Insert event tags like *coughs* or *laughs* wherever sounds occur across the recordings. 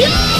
batata.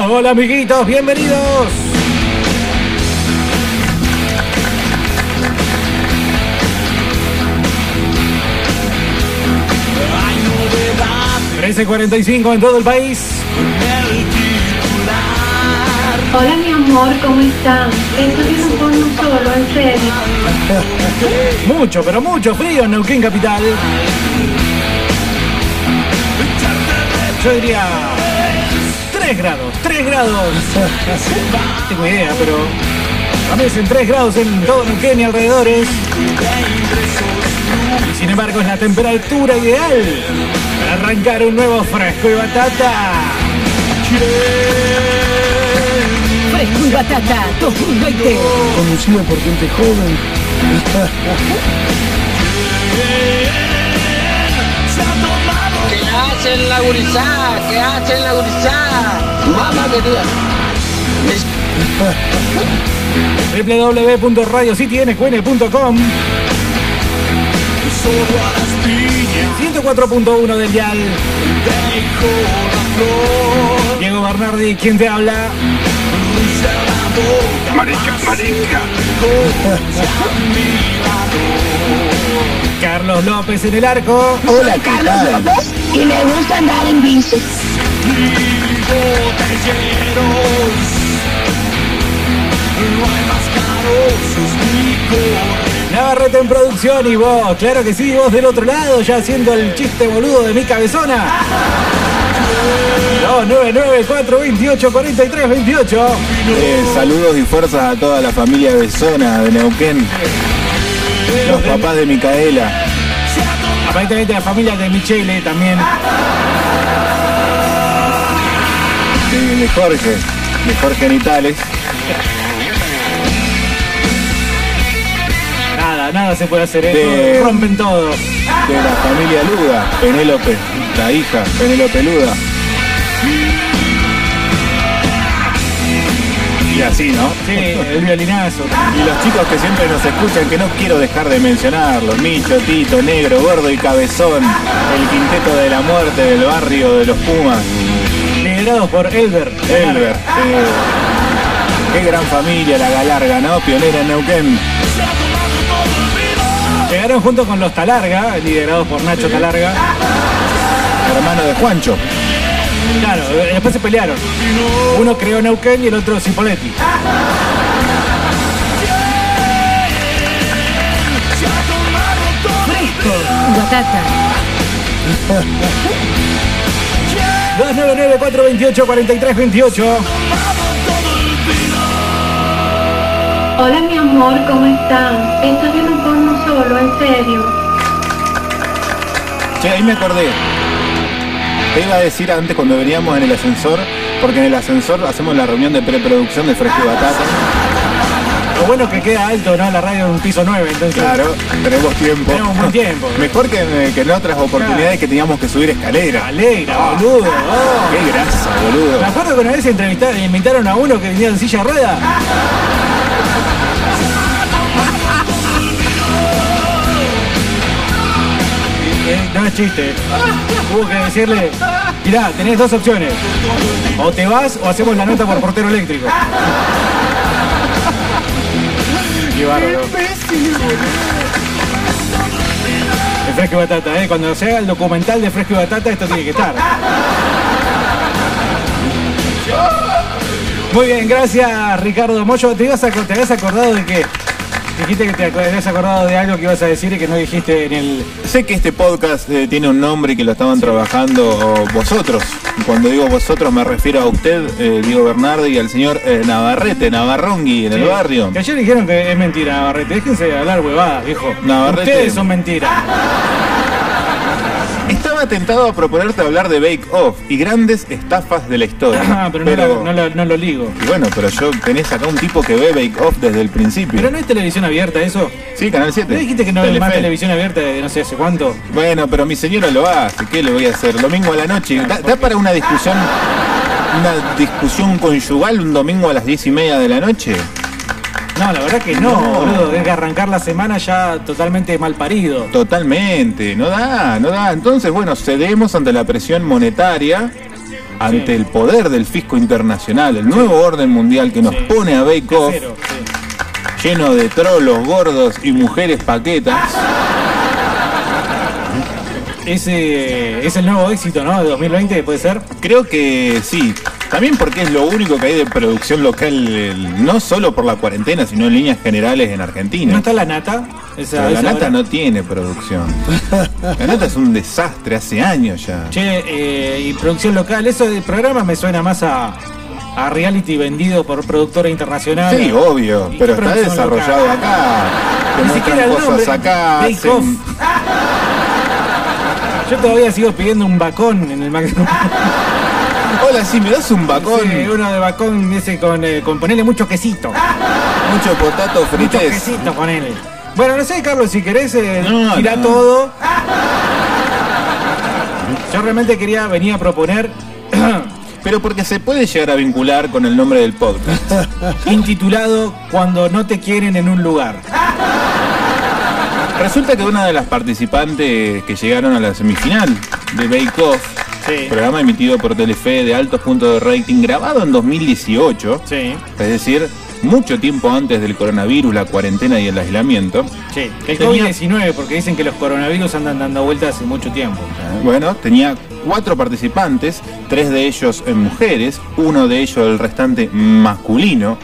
Hola, hola amiguitos, bienvenidos. $13.45 en todo el país. Hola mi amor, ¿cómo están? Esto pone un solo, en serio. *laughs* Mucho, pero mucho frío en Neuquén Capital. Yo diría 3 grados, 3 grados. No *laughs* tengo idea, pero amanecen 3 grados en todo Neuquén y alrededores. Y sin embargo es la temperatura ideal para arrancar un nuevo fresco y batata. Fresco y batata 2020. Conducido por gente joven. *laughs* ¿Qué hacen la gurizada? ¿Qué hacen la gurizada? Mamá querida. www.radiocitynqn.com 104.1 del dial Diego Bernardi, ¿quién te habla? Carlos López en el arco Hola, ¿qué tal? Y le gusta andar en bici. Navarrete en producción y vos, claro que sí, vos del otro lado, ya haciendo el chiste boludo de mi cabezona. 299 428 43 28 Eh, saludos y fuerzas a toda la familia Besona de Neuquén. Los papás de Micaela. Aparentemente la familia de Michele también. De, de Jorge. De Jorge Nitales. Nada, nada se puede hacer, ¿eh? De- rompen todo. De la familia Luda. Penélope. La hija. Penélope Luda. Y así, ¿no? Sí, el violinazo. Y los chicos que siempre nos escuchan, que no quiero dejar de mencionarlos, Micho, Tito, Negro, Gordo y Cabezón, el quinteto de la muerte del barrio de los Pumas, Liderados por Elber. Elber. eh, qué gran familia la Galarga, ¿no? Pionera en Neuquén. Llegaron junto con los Talarga, liderados por Nacho Talarga. Hermano de Juancho. Claro, eh, después se pelearon. Uno creó Neuquén y el otro Cipoletti. Fresco y batata. 299 428 4328 Hola mi amor, ¿cómo están? Estoy viendo un porno solo, en serio. Che, ahí me acordé. Te iba a decir antes cuando veníamos en el ascensor, porque en el ascensor hacemos la reunión de preproducción de Fresco y Batata. Lo bueno es que queda alto, ¿no? La radio en un piso 9, entonces. Claro, tenemos tiempo. Tenemos buen tiempo. Mejor que, que en otras oportunidades que teníamos que subir escalera. Alegra, Ah, boludo. oh. Qué grasa, boludo. Me acuerdo que una vez entrevistaron, invitaron a uno que venía en silla rueda. Eh, No es chiste. Hubo que decirle, mirá, tenés dos opciones. O te vas o hacemos la nota por portero eléctrico. *laughs* Qué bárbaro. De Fresco y Batata, ¿eh? Cuando se haga el documental de Fresco y Batata, esto tiene que estar. *laughs* Muy bien, gracias Ricardo Mocho. ¿Te, ibas a- te habías acordado de que dijiste que te habías acordado de algo que ibas a decir y que no dijiste en el. Sé que este podcast eh, tiene un nombre y que lo estaban trabajando vosotros. Y Cuando digo vosotros me refiero a usted, eh, Diego Bernardi, y al señor eh, Navarrete, Navarrongui, en el barrio. Que ayer dijeron que es mentira, Navarrete. Déjense de hablar huevadas, viejo. Navarrete. Ustedes son mentiras. Estaba tentado a proponerte hablar de Bake Off y grandes estafas de la historia. Ah, pero, no, la- no lo ligo. Y bueno, pero yo tenés acá un tipo que ve Bake Off desde el principio. Pero no es televisión abierta eso. Sí, Canal 7. ¿No dijiste que no Telefe. más televisión abierta de no sé hace cuánto? Bueno, pero mi señora lo hace, ¿qué le voy a hacer? Domingo a la noche. ¿Da, da para una discusión una discusión conyugal un domingo a las diez y media de la noche? No, la verdad que no, No. boludo. Es que arrancar la semana ya totalmente mal parido. Totalmente, no da, no da. Entonces, bueno, cedemos ante la presión monetaria, ante Sí. el poder del fisco internacional, el nuevo orden mundial que nos Sí. pone a Bake Off lleno de trolos gordos y mujeres paquetas. Ese es el nuevo éxito, ¿no? De 2020, puede ser. Creo que sí. También porque es lo único que hay de producción local, no solo por la cuarentena, sino en líneas generales en ¿No Argentina. está la nata? Esa- la nata hora. no tiene producción. La nata es un desastre hace años ya. Che, eh, y producción local, eso del programa me suena más a, a reality vendido por productora internacional. Sí, obvio, ¿Y pero está desarrollado local? acá. *laughs* Te Ni siquiera el cosas nombre, acá. Hacen- Off. *laughs* Yo todavía sigo pidiendo un bacón en el McDonald's. *laughs* Hola, si me das un bacón, Sí, uno de bacón ese con, eh, con ponerle mucho quesito. mucho potato Mucho frites. quesito ponele. Bueno, no sé, Carlos, si querés eh, no. todo. Yo realmente quería venir a proponer *clears throat* Pero porque se puede llegar a vincular con el nombre del podcast. *laughs* intitulado Cuando no te quieren en un lugar. Resulta que una de las participantes que llegaron a la semifinal de Bake Off, Sí. programa emitido por Telefe de altos puntos de rating, grabado en 2018, Sí, es decir, mucho tiempo antes del coronavirus, la cuarentena y el aislamiento, sí. El Tenía- COVID-19, porque dicen que los coronavirus andan dando vueltas hace mucho tiempo. bueno, tenía cuatro participantes, tres de ellos eh, mujeres, uno de ellos el restante masculino,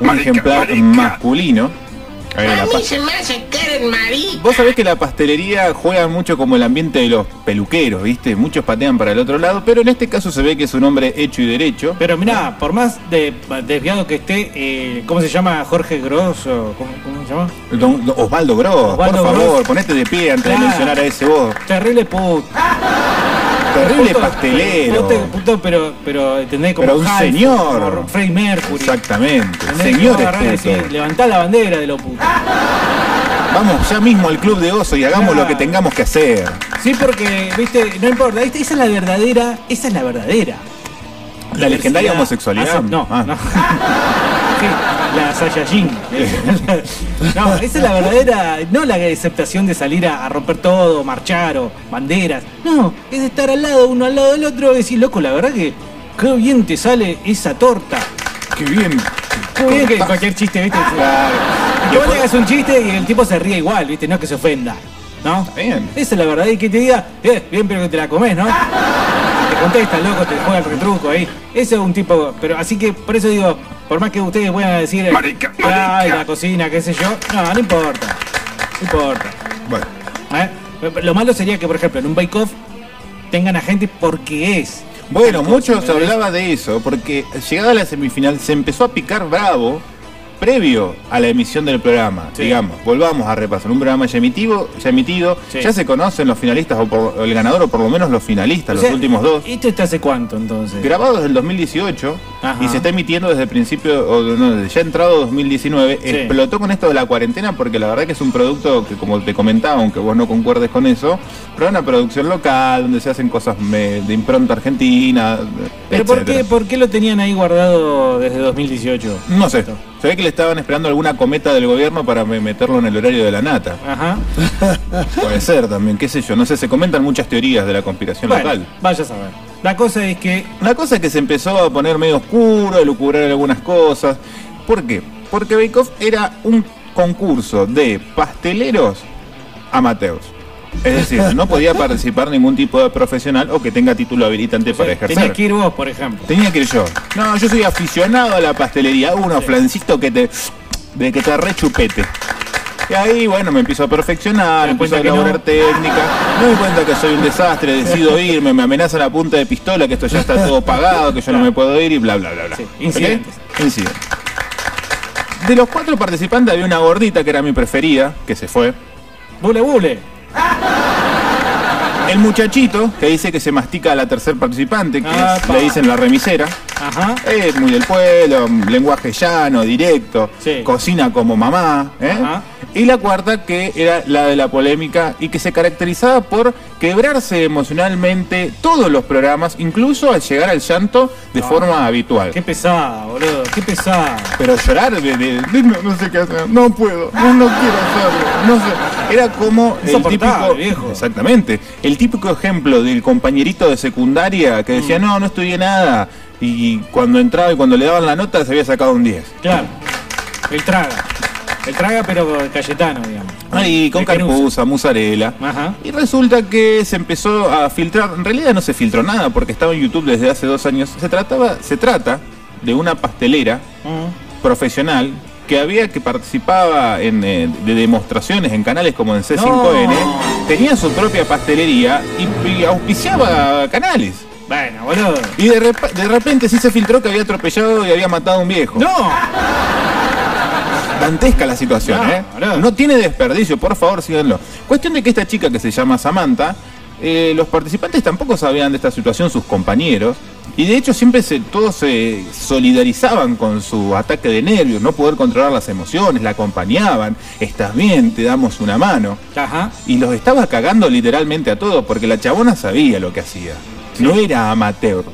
un ejemplar masculino. A mí se me hace eres marica. Vos sabés que la pastelería juega mucho como el ambiente de los peluqueros, ¿viste? Muchos patean para el otro lado, pero en este caso se ve que es un hombre hecho y derecho. Pero mirá, por más de, desviado que esté, eh, ¿cómo se llama? Jorge Grosso, ¿cómo, cómo se llama? Don- don Osvaldo Gross, Osvaldo por favor, Gross. ponete de pie antes Claro. de mencionar a ese vos. Terrible puto. Terrible pastelero. Puto, pero, pero, ¿entendés? Como Pero un señor. como Freddie Mercury. Exactamente, señor decís, Levantá la bandera de lo puto. Vamos ya mismo al club de oso y hagamos Claro. lo que tengamos que hacer. Sí, porque, viste, no importa, esa es la verdadera, esa es la verdadera. La legendaria homosexualidad. No, Ah. no. *laughs* Sí, la Saiyajin. *laughs* No, esa es la verdadera, no la aceptación de salir a, a romper todo, marchar o banderas. No, es estar al lado, uno al lado del otro y decir, loco, la verdad que qué bien te sale esa torta. Qué bien. Qué bien que cualquier chiste, ¿viste? Claro. Que vos le hagas un chiste y el tipo se ríe igual, ¿viste? No que se ofenda. ¿No? Bien. Esa es la verdad. Y que te diga, eh, bien, pero que te la comes, ¿no? Te contesta, loco, te juega el retruco ahí. Ese es un tipo. Pero así que por eso digo, por más que ustedes puedan decir, eh, Marica, ay, marica". la cocina, qué sé yo. No, no importa. No importa. Bueno, ¿eh? Lo malo sería que, por ejemplo, en un bake off tengan a gente porque es. Bueno, muchos hablaba de eso, porque llegada a la semifinal se empezó a picar bravo previo a la emisión del programa. Sí. Digamos, volvamos a repasar. Un programa ya emitido, ya emitido, Sí. ya se conocen los finalistas o, por- el ganador o por lo menos los finalistas, O sea, los últimos dos. ¿Esto está hace cuánto entonces? Grabado desde el 2018 Ajá. y se está emitiendo desde el principio, o no, desde ya entrado 2019. Sí. Explotó con esto de la cuarentena porque la verdad que es un producto que, como te comentaba, aunque vos no concuerdes con eso, pero es una producción local donde se hacen cosas me- de impronta argentina. ¿Pero por qué, por qué lo tenían ahí guardado desde 2018? No sé. Se ve que le estaban esperando alguna cometa del gobierno para me- meterlo en el horario de la nata. Ajá. *laughs* Puede ser también, qué sé yo. No sé, se comentan muchas teorías de la conspiración Bueno, local. vaya a saber. La cosa es que La cosa es que se empezó a poner medio oscuro, a lucubrar algunas cosas. ¿Por qué? Porque Bake Off era un concurso de pasteleros amateurs. Es decir, *laughs* no podía participar ningún tipo de profesional o que tenga título habilitante para ejercer. tenía que ir vos, por ejemplo. Tenía que ir yo. No, yo soy aficionado a la pastelería. Uno, flancito que te. de que te rechupete. Y ahí, bueno, me empiezo a perfeccionar, das empiezo a elaborar no. técnica. Me doy cuenta que soy un desastre, decido *laughs* irme, me amenaza la punta de pistola, que esto ya está todo pagado, que yo no me puedo ir y bla, bla, bla, bla. Sí, incidentes. Incidentes. De los cuatro participantes había una gordita que era mi preferida, que se fue. Bule, bule. El muchachito, que dice que se mastica a la tercer participante, que Ah, es- le dicen la remisera. Ajá. Es muy del pueblo, lenguaje llano, directo, Sí. cocina como mamá. ¿eh? Ajá. Y la cuarta, que era la de la polémica y que se caracterizaba por quebrarse emocionalmente todos los programas, incluso al llegar al llanto de forma habitual. Qué pesada, boludo. Qué pesada. Pero llorar de, de- de- no, no sé qué hacer, no puedo, no, no quiero hacerlo, no sé. Era como el típico, viejo. exactamente, el típico ejemplo del compañerito de secundaria que decía, Mm. no, no estudié nada, y cuando entraba y cuando le daban la nota se había sacado un 10. Claro. El traga. El traga, pero Cayetano, digamos. Ahí, con El Caruso. carpuza, musarela. Ajá. Y resulta que se empezó a filtrar, en realidad no se filtró nada porque estaba en YouTube desde hace dos años. Se trataba, se trata de una pastelera profesional que había que participaba en, eh, de demostraciones en canales como en C5N, No. tenía su propia pastelería y, y auspiciaba canales. Bueno, boludo. Y de, rep- de repente sí se filtró que había atropellado y había matado a un viejo. ¡No! Dantesca la situación, No, ¿eh? No tiene desperdicio, por favor, síganlo. Cuestión de que esta chica que se llama Samantha, eh, los participantes tampoco sabían de esta situación, sus compañeros, y de hecho siempre se, todos se solidarizaban con su ataque de nervios, no poder controlar las emociones, la acompañaban, estás bien, te damos una mano. Ajá. Y los estaba cagando literalmente a todos, porque la chabona sabía lo que hacía. No era amateur.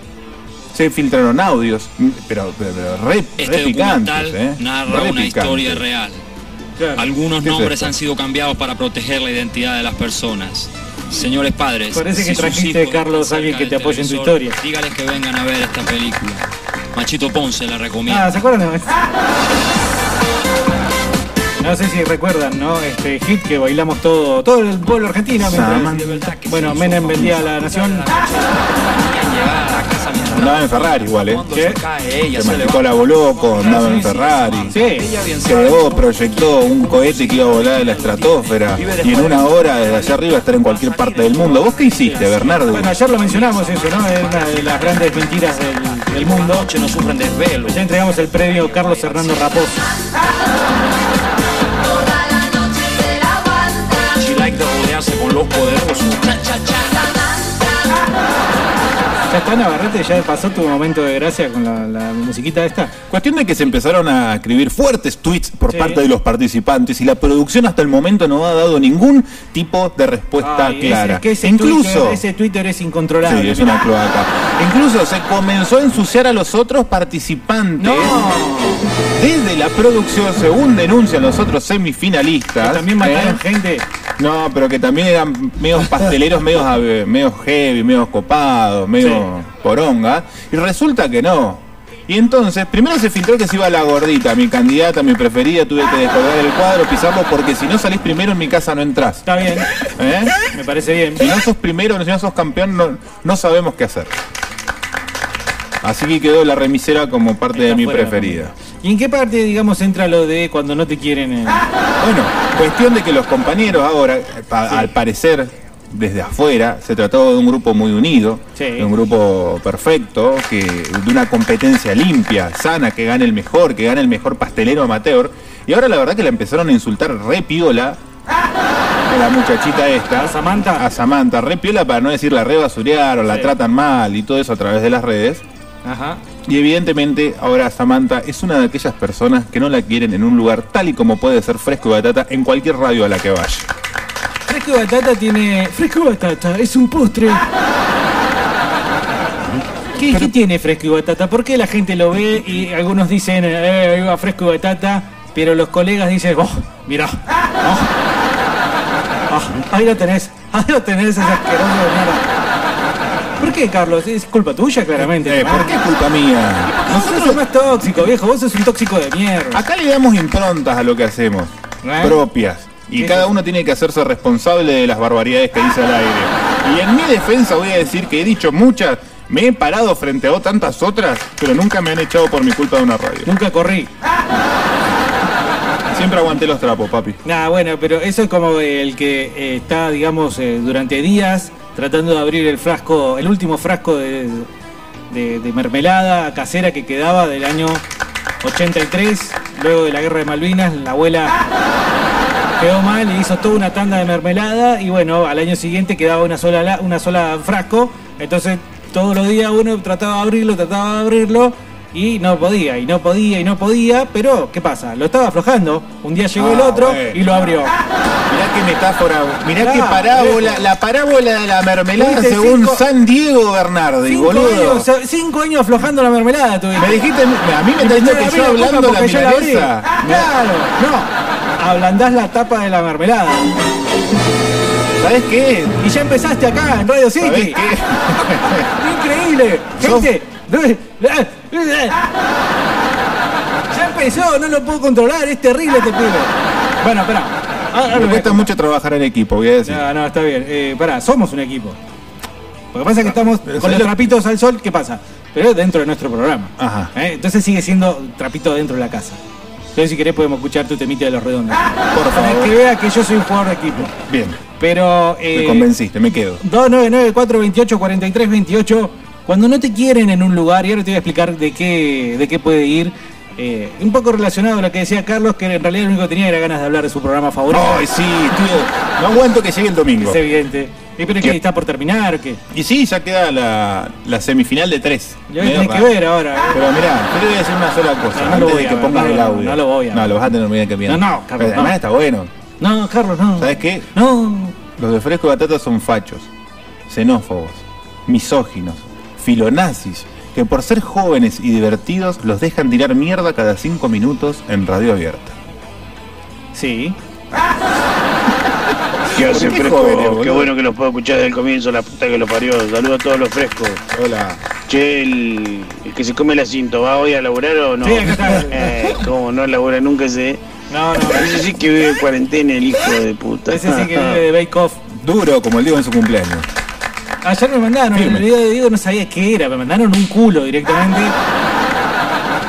Se filtraron audios, pero, pero- pero re, Este re picantes, documental ¿eh? narra Re una picantes. historia real. Claro. Algunos ¿Qué es nombres han sido cambiados para proteger la identidad de las personas. Señores padres, Parece que sus trajiste, Carlos, alguien que te apoye en tu historia. Dígales que vengan a ver esta película. Machito Ponce la recomiendo. Ah, ¿se acuerdan de No sé si recuerdan, ¿no? Este hit que bailamos todo, todo el pueblo argentino. mientras- bueno, Menem vendía a la nación. *laughs* Andaba en Ferrari igual, ¿eh? ¿Qué? Se masticó la loco, andaba en Ferrari. Sí. Creó, proyectó un cohete que iba a volar de la estratosfera y en una hora desde allá arriba estar en cualquier parte del mundo. ¿Vos qué hiciste, Bernardo? Bueno, ayer lo mencionamos eso, ¿no? Es una de las grandes mentiras del, del mundo. Noche no sufren desvelo. Ya entregamos el premio Carlos Hernando Raposo. She like de rodearse con los poderosos. Ya está Navarrete, ya pasó tu momento de gracia con la, la musiquita esta. Cuestión de que se empezaron a escribir fuertes tweets por Sí. parte de los participantes y la producción hasta el momento no ha dado ningún tipo de respuesta Ay, clara. ese, que ese Incluso... Twitter, ese Twitter es incontrolable. Sí, es una cloaca. *laughs* Incluso se comenzó a ensuciar a los otros participantes. No. Desde la producción, según denuncian los otros semifinalistas. También mataron ¿eh? gente. No, pero que también eran medios pasteleros, medios, ave- medios heavy, medios copados, medio poronga. Y resulta que no. Y entonces, primero se filtró que se iba la gordita, mi candidata, mi preferida, tuve que descolgar el cuadro, pisarlo, porque si no salís primero en mi casa no entras. Está bien, ¿Eh? me parece bien. Si no sos primero, si no sos campeón, no, no sabemos qué hacer. Así que quedó la remisera como parte de mi preferida. ¿Y en qué parte, digamos, entra lo de cuando no te quieren? eh? Bueno, cuestión de que los compañeros ahora, pa- al parecer, desde afuera, se trataba de un grupo muy unido, Sí. de un grupo perfecto, que, de una competencia limpia, sana, que gane el mejor, que gane el mejor pastelero amateur. Y ahora la verdad que la empezaron a insultar re piola a la muchachita esta. ¿A Samantha? A Samantha, re piola para no decir la re basurearon, la tratan mal y todo eso a través de las redes. Ajá. Y evidentemente ahora Samantha es una de aquellas personas que no la quieren en un lugar tal y como puede ser Fresco y Batata en cualquier radio a la que vaya. Fresco y batata tiene. Fresco y batata, es un postre. ¿Qué, qué tiene fresco y batata? ¿Por qué la gente lo ve y algunos dicen, eh, ahí va fresco y batata, pero los colegas dicen, oh, mira, oh, oh, ahí lo tenés, ahí lo tenés, ese asqueroso de mierda. ¿Por qué, Carlos? Es culpa tuya, claramente. Eh. ¿Por qué es culpa mía? Nosotros somos más tóxico, viejo. Vos sos un tóxico de mierda. Acá le damos improntas a lo que hacemos, ¿Eh? propias. Y ¿Qué cada uno tiene que hacerse responsable de las barbaridades que dice al aire. Y en mi defensa voy a decir que he dicho muchas, me he parado frente a tantas otras, pero nunca me han echado por mi culpa de una radio. Nunca corrí. Siempre aguanté los trapos, papi. Nah, bueno, pero eso es como el que eh, está, digamos, eh, durante días tratando de abrir el frasco, el último frasco de, mermelada casera que quedaba del año 83, luego de la guerra de Malvinas, la abuela quedó mal y hizo toda una tanda de mermelada y bueno, al año siguiente quedaba una sola, la- una sola frasco, entonces todos los días uno trataba de abrirlo, trataba de abrirlo y no podía, y no podía, y no podía, pero ¿qué pasa? Lo estaba aflojando, un día llegó el Ah, otro bueno. y lo abrió. Mirá qué metáfora, mirá Claro, qué parábola, la parábola de la mermelada según cinco- San Diego Bernardi, Cinco boludo. años, cinco años aflojando la mermelada tuviste. Me dijiste, a mí me me que yo hablando la milanesa. Claro, no. Ablandás la tapa de la mermelada. ¿Sabes qué? Y ya empezaste acá en Radio ¿Sabes City. qué? *laughs* Increíble. Gente. *laughs* Ya empezó, no lo puedo controlar, es terrible este pibe. Bueno, espera. Ah, Me cuesta mucho trabajar en equipo, voy a decir. No, no, está bien. Eh, pará, somos un equipo. Lo que pasa es que estamos pero con ¿sabes los lo- trapitos al sol, ¿qué pasa? Pero es dentro de nuestro programa. Ajá. ¿Eh? Entonces sigue siendo trapito dentro de la casa. Entonces si querés podemos escuchar tu temita de los redondos. Por Para favor. que vea que yo soy un jugador de equipo. Bien, Pero... Eh, me convenciste, me quedo. 299 428 43 28 Cuando no te quieren en un lugar, y ahora te voy a explicar de qué, de qué puede ir. eh, un poco relacionado a lo que decía Carlos, que en realidad lo único que tenía era ganas de hablar de su programa favorito. Ay, sí, tío. No aguanto que llegue el domingo. Es evidente. ¿Y pero que está por terminar qué? Y sí, ya queda la, la semifinal de tres. Ya tenés Mierda. que ver ahora. ¿eh? Pero mirá, yo le voy a decir una sola cosa No, no lo antes voy de a que ver, pongas no, el audio. no lo voy a No, lo vas a tener muy bien que bien. No, no, Carlos, Además está bueno. No, Carlos, no. ¿Sabes qué? No. Los de Fresco y Batata son fachos, xenófobos, misóginos, filonazis, que por ser jóvenes y divertidos los dejan tirar mierda cada cinco minutos en radio abierta. Sí. *laughs* ¿Qué hace ¿Por qué fresco? jóvenes? Qué bueno que los puedo escuchar desde el comienzo, la puta que lo parió. Saludos a todos los frescos. Hola. Che, el, el que se come el asiento, ¿va hoy a laburar o no? Sí, acá. *laughs* Eh, ¿Cómo no labura nunca ese? No, no. Ese sí que vive en cuarentena, el hijo de puta. Ese sí que vive de *laughs* Bake Off. Duro, como el Diego en su cumpleaños. Ayer me mandaron, Firme. el video de Diego no sabía qué era, me mandaron un culo directamente.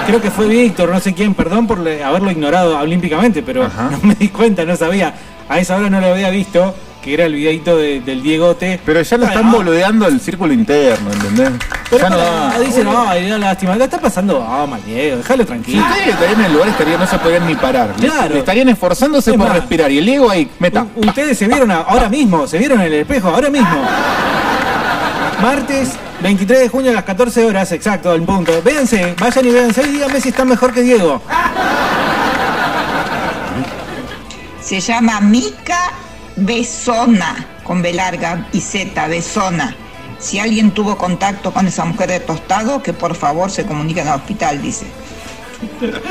Creo que fue Víctor, no sé quién, perdón por haberlo ignorado olímpicamente, pero Ajá. *laughs* no me di cuenta, no sabía. A esa hora no lo había visto, que era el videito de- del Diegote. Pero ya lo están ah, boludeando el círculo interno, ¿entendés? Pero ya no pará, da. dicen, ay, da lástima, la está pasando, ah, mal Diego, déjalo Si tranquilo. ustedes estarían en el lugar estarían, no se podrían ni parar. Claro. Estarían esforzándose Es por más, respirar. Y el Diego ahí, meta. Ustedes se vieron ahora mismo, se vieron en el espejo, ahora mismo. Martes 23 de junio a las 14 horas, exacto, en punto. Véanse, vayan y véanse y díganme si están mejor que Diego. Se llama Mica Besona, con B larga y Z, Besona. Si alguien tuvo contacto con esa mujer de tostado, que por favor se comunique al hospital, dice.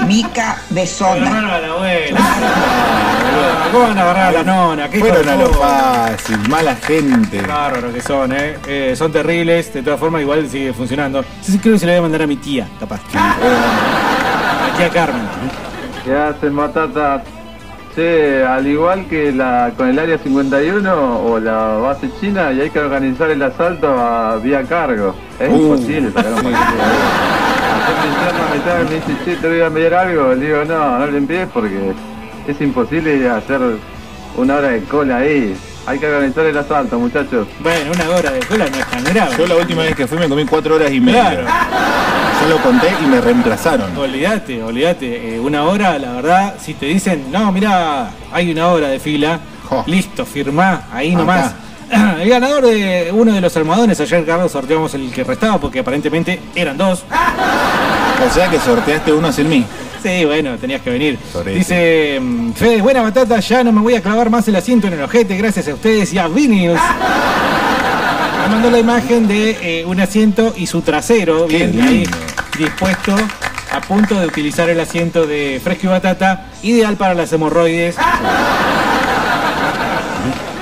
Mica Besona. a la abuela. ¿Cómo van a agarrar a la nona? ¿Qué Fueron a lo fácil, mala gente. Bárbaros que son, ¿eh? Eh, Son terribles, de todas formas igual sigue funcionando. Sí, sí, creo que se le voy a mandar a mi tía, capaz. A mi tía Carmen. ¿Qué hacen batatas? Che, al igual que la con el área 51 o la base china, y hay que organizar el asalto a vía cargo. Es Uh, imposible sacar un sí. paquete de me, estaba- me dice, che, te voy a enviar algo. Le digo, no, no le envíes porque es imposible hacer una hora de cola ahí. Hay que organizar el asalto, muchachos. Bueno, una hora de cola no es tan grave. Yo la última vez que fui me comí cuatro horas y media. Claro. Yo lo conté y me reemplazaron. Olvídate, olvídate. Eh, una hora, la verdad, si te dicen, no, mira, hay una hora de fila, Jo. listo, firmá, ahí Acá. nomás. *clears throat* El ganador de uno de los almohadones, ayer Carlos sorteamos el que restaba porque aparentemente eran dos. O sea que sorteaste uno sin mí. Sí, bueno, tenías que venir. Dice, mm, Fede, buena batata, ya no me voy a clavar más el asiento en el ojete, gracias a ustedes y a Vinius. Me mandó la imagen de eh, un asiento y su trasero, Qué bien ahí dispuesto, a punto de utilizar el asiento de fresco y batata, ideal para las hemorroides.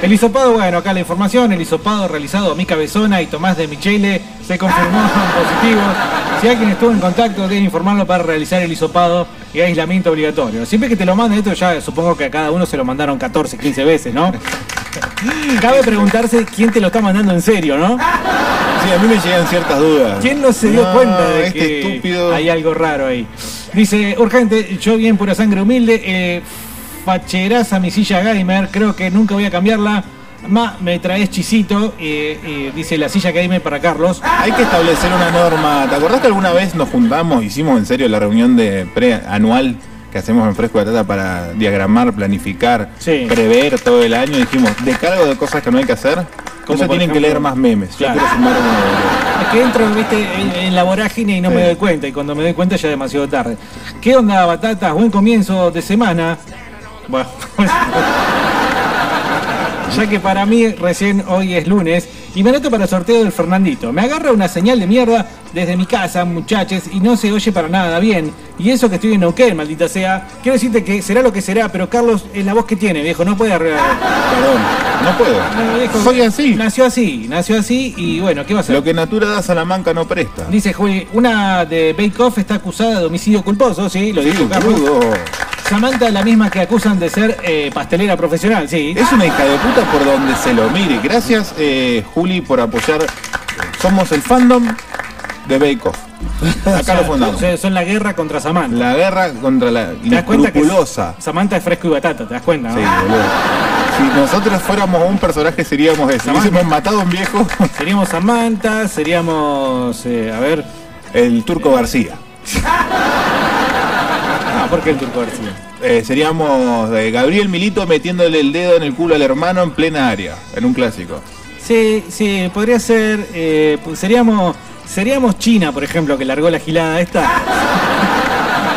El hisopado, bueno, acá la información, el hisopado realizado a Mica Besona y Tomás de Michele se confirmó *laughs* positivo. Si alguien estuvo en contacto, debe informarlo para realizar el hisopado y aislamiento obligatorio. Siempre que te lo manden esto, ya supongo que a cada uno se lo mandaron 14, 15 veces, ¿no? *laughs* Cabe preguntarse quién te lo está mandando en serio, ¿no? Sí, a mí me llegan ciertas dudas. ¿Quién no se dio No, cuenta de este que estúpido. hay algo raro ahí? Dice, urgente, yo bien pura sangre humilde, eh, facheraza mi silla gamer, creo que nunca voy a cambiarla. Ma, me traes chisito, eh, eh, dice la silla gamer para Carlos. Hay que establecer una norma. ¿Te acordás que alguna vez nos juntamos, hicimos en serio la reunión de pre-anual que hacemos en Fresco de Batata para diagramar, planificar, Sí. prever todo el año? Dijimos, de cargo de cosas que no hay que hacer, Como tienen que leer más memes. Yo Claro. quiero sumar Es que entro, viste, en, en la vorágine y no Sí. me doy cuenta, y cuando me doy cuenta ya es demasiado tarde. ¿Qué onda, batatas? Buen comienzo de semana. Bueno, *laughs* ya que para mí recién hoy es lunes y me anoto para el sorteo del Fernandito. Me agarra una señal de mierda desde mi casa, muchachos, y no se oye para nada bien. Y eso que estoy en Neuquén, maldita sea. Quiero decirte que será lo que será, pero Carlos es la voz que tiene, viejo, no puede arreglar. Perdón, no puedo. No, viejo, Soy así. Nació así, nació así y bueno, ¿qué va a hacer? Lo que Natura da a Salamanca no presta. Dice Juli, una de Bake Off está acusada de homicidio culposo, sí, lo Sí, dijo Carlos. crudo. Samantha, la misma que acusan de ser eh, pastelera profesional, sí. Es una hija de puta por donde se lo mire. Gracias, eh, Juli, por apoyar. Somos el fandom de Bake Off. Acá *laughs* lo fundamos. Son- la guerra contra Samantha. La guerra contra la ¿Te das cuenta que inescrupulosa. Samantha es fresco y batata, ¿te das cuenta? Sí, no? boludo. Si nosotros fuéramos un personaje seríamos ese. Samantha. Hubiésemos matado a un viejo, Seríamos Samantha, seríamos, eh, a ver, el Turco García. *laughs* ah, ¿por qué el Turco García? Eh, seríamos eh, Gabriel Milito metiéndole el dedo en el culo al hermano en plena área, en un clásico. Sí, sí, podría ser, eh, pues seríamos, seríamos China, por ejemplo, que largó la gilada esta. *laughs*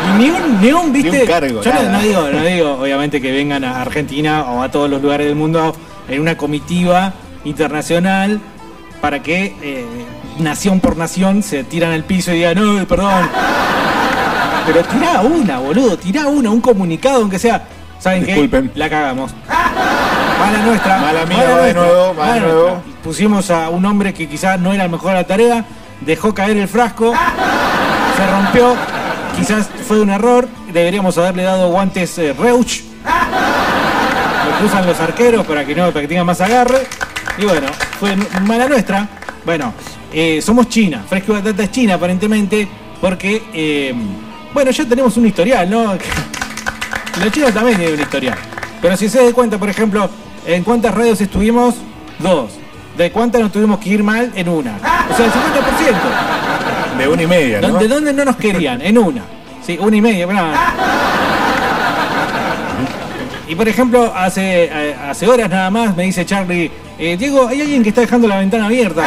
Y ni un, ni un, viste. Ni un cargo, Yo no, no digo, no digo, obviamente, que vengan a Argentina o a todos los lugares del mundo en una comitiva internacional para que eh, nación por nación se tiran al piso y digan, no, perdón. Pero tirá una, boludo, tirá una, un comunicado, aunque sea, ¿saben Disculpen. qué? La cagamos. Mala nuestra. Mala mía, va de nuevo, va de nuevo. nuestra. Pusimos a un hombre que quizás no era el mejor a la tarea, dejó caer el frasco, se rompió, quizás fue un error, deberíamos haberle dado guantes eh, Reuch, lo que usan los arqueros para que no para que tengan más agarre, y bueno, fue mala nuestra. Bueno, eh, somos China, Fresco y Batata es China aparentemente, porque, eh, bueno, ya tenemos un historial, ¿no? *laughs* Los chinos también tienen un historial. Pero si se da cuenta, por ejemplo, en cuántas radios estuvimos, dos. De cuántas nos tuvimos que ir mal, en una. O sea, el 50%. De una y media, ¿no? ¿De dónde no nos querían? En una. Sí, una y media. bueno. Y por ejemplo, hace, eh, hace horas nada más me dice Charlie, eh, Diego, hay alguien que está dejando la ventana abierta.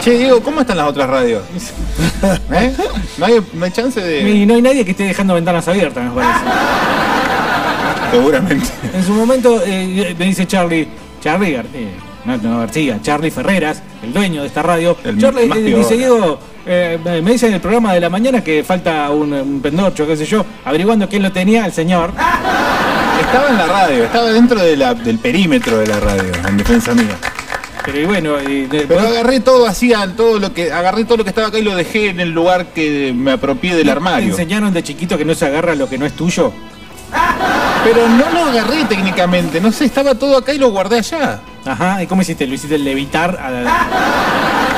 Che, Diego, ¿cómo están las otras radios? *laughs* ¿Eh? ¿No hay, no hay chance de...? Y no hay nadie que esté dejando ventanas abiertas, me parece. Seguramente. En su momento eh, me dice Charlie, Charlie, Gar- eh, no, no García, Charlie Ferreras, el dueño de esta radio. El Charlie más eh, dice, Diego, eh, me me dice en el programa de la mañana que falta un, un pendorcho, qué sé yo, averiguando quién lo tenía, el señor. Estaba en la radio, estaba dentro de la- del perímetro de la radio, en defensa mía. Pero bueno, de- Pero agarré todo, hacía todo lo que, agarré todo lo que estaba acá y lo dejé en el lugar que me apropié del ¿te armario. enseñaron de chiquito que no se agarra lo que no es tuyo? Pero no lo agarré técnicamente, no sé, estaba todo acá y lo guardé allá. Ajá, ¿y cómo hiciste? ¿Lo hiciste levitar? A la...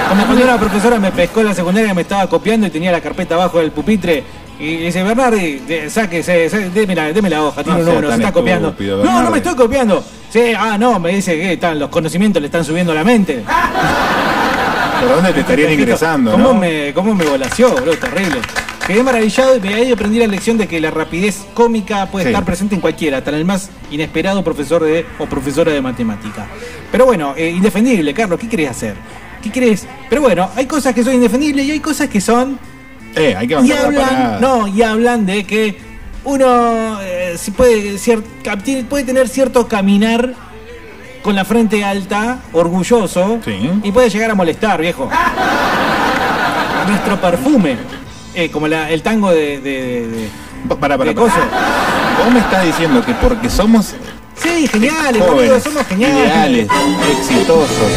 Como cuando una profesora me pescó en la secundaria me estaba copiando y tenía la carpeta abajo del pupitre Y dice, Bernardi, de- sáquese, deme la, deme la hoja, tiene No un número, se está copiando. estúpido, no, no me estoy copiando. Sí, ah, no, me dice que están, los conocimientos le están subiendo a la mente. ¿Por dónde te estarían ingresando, ¿Cómo no? me, cómo me volació, bro? Terrible. Quedé maravillado y de ahí aprendí la lección de que la rapidez cómica puede Sí. estar presente en cualquiera, hasta en el más inesperado profesor de o profesora de matemática. Pero bueno, eh, indefendible, Carlos, ¿qué querés hacer? ¿Qué querés? Pero bueno, hay cosas que son indefendibles y hay cosas que son Eh, hay que y hablan, no, y hablan de que uno eh, si puede, cier- tener cierto caminar con la frente alta, orgulloso, y puede llegar a molestar, viejo. Nuestro perfume, eh, como la- el tango de, de, de- Para, para, para. Vos me estás diciendo que porque somos Sí, geniales, jóvenes, somos geniales. ideales, exitosos,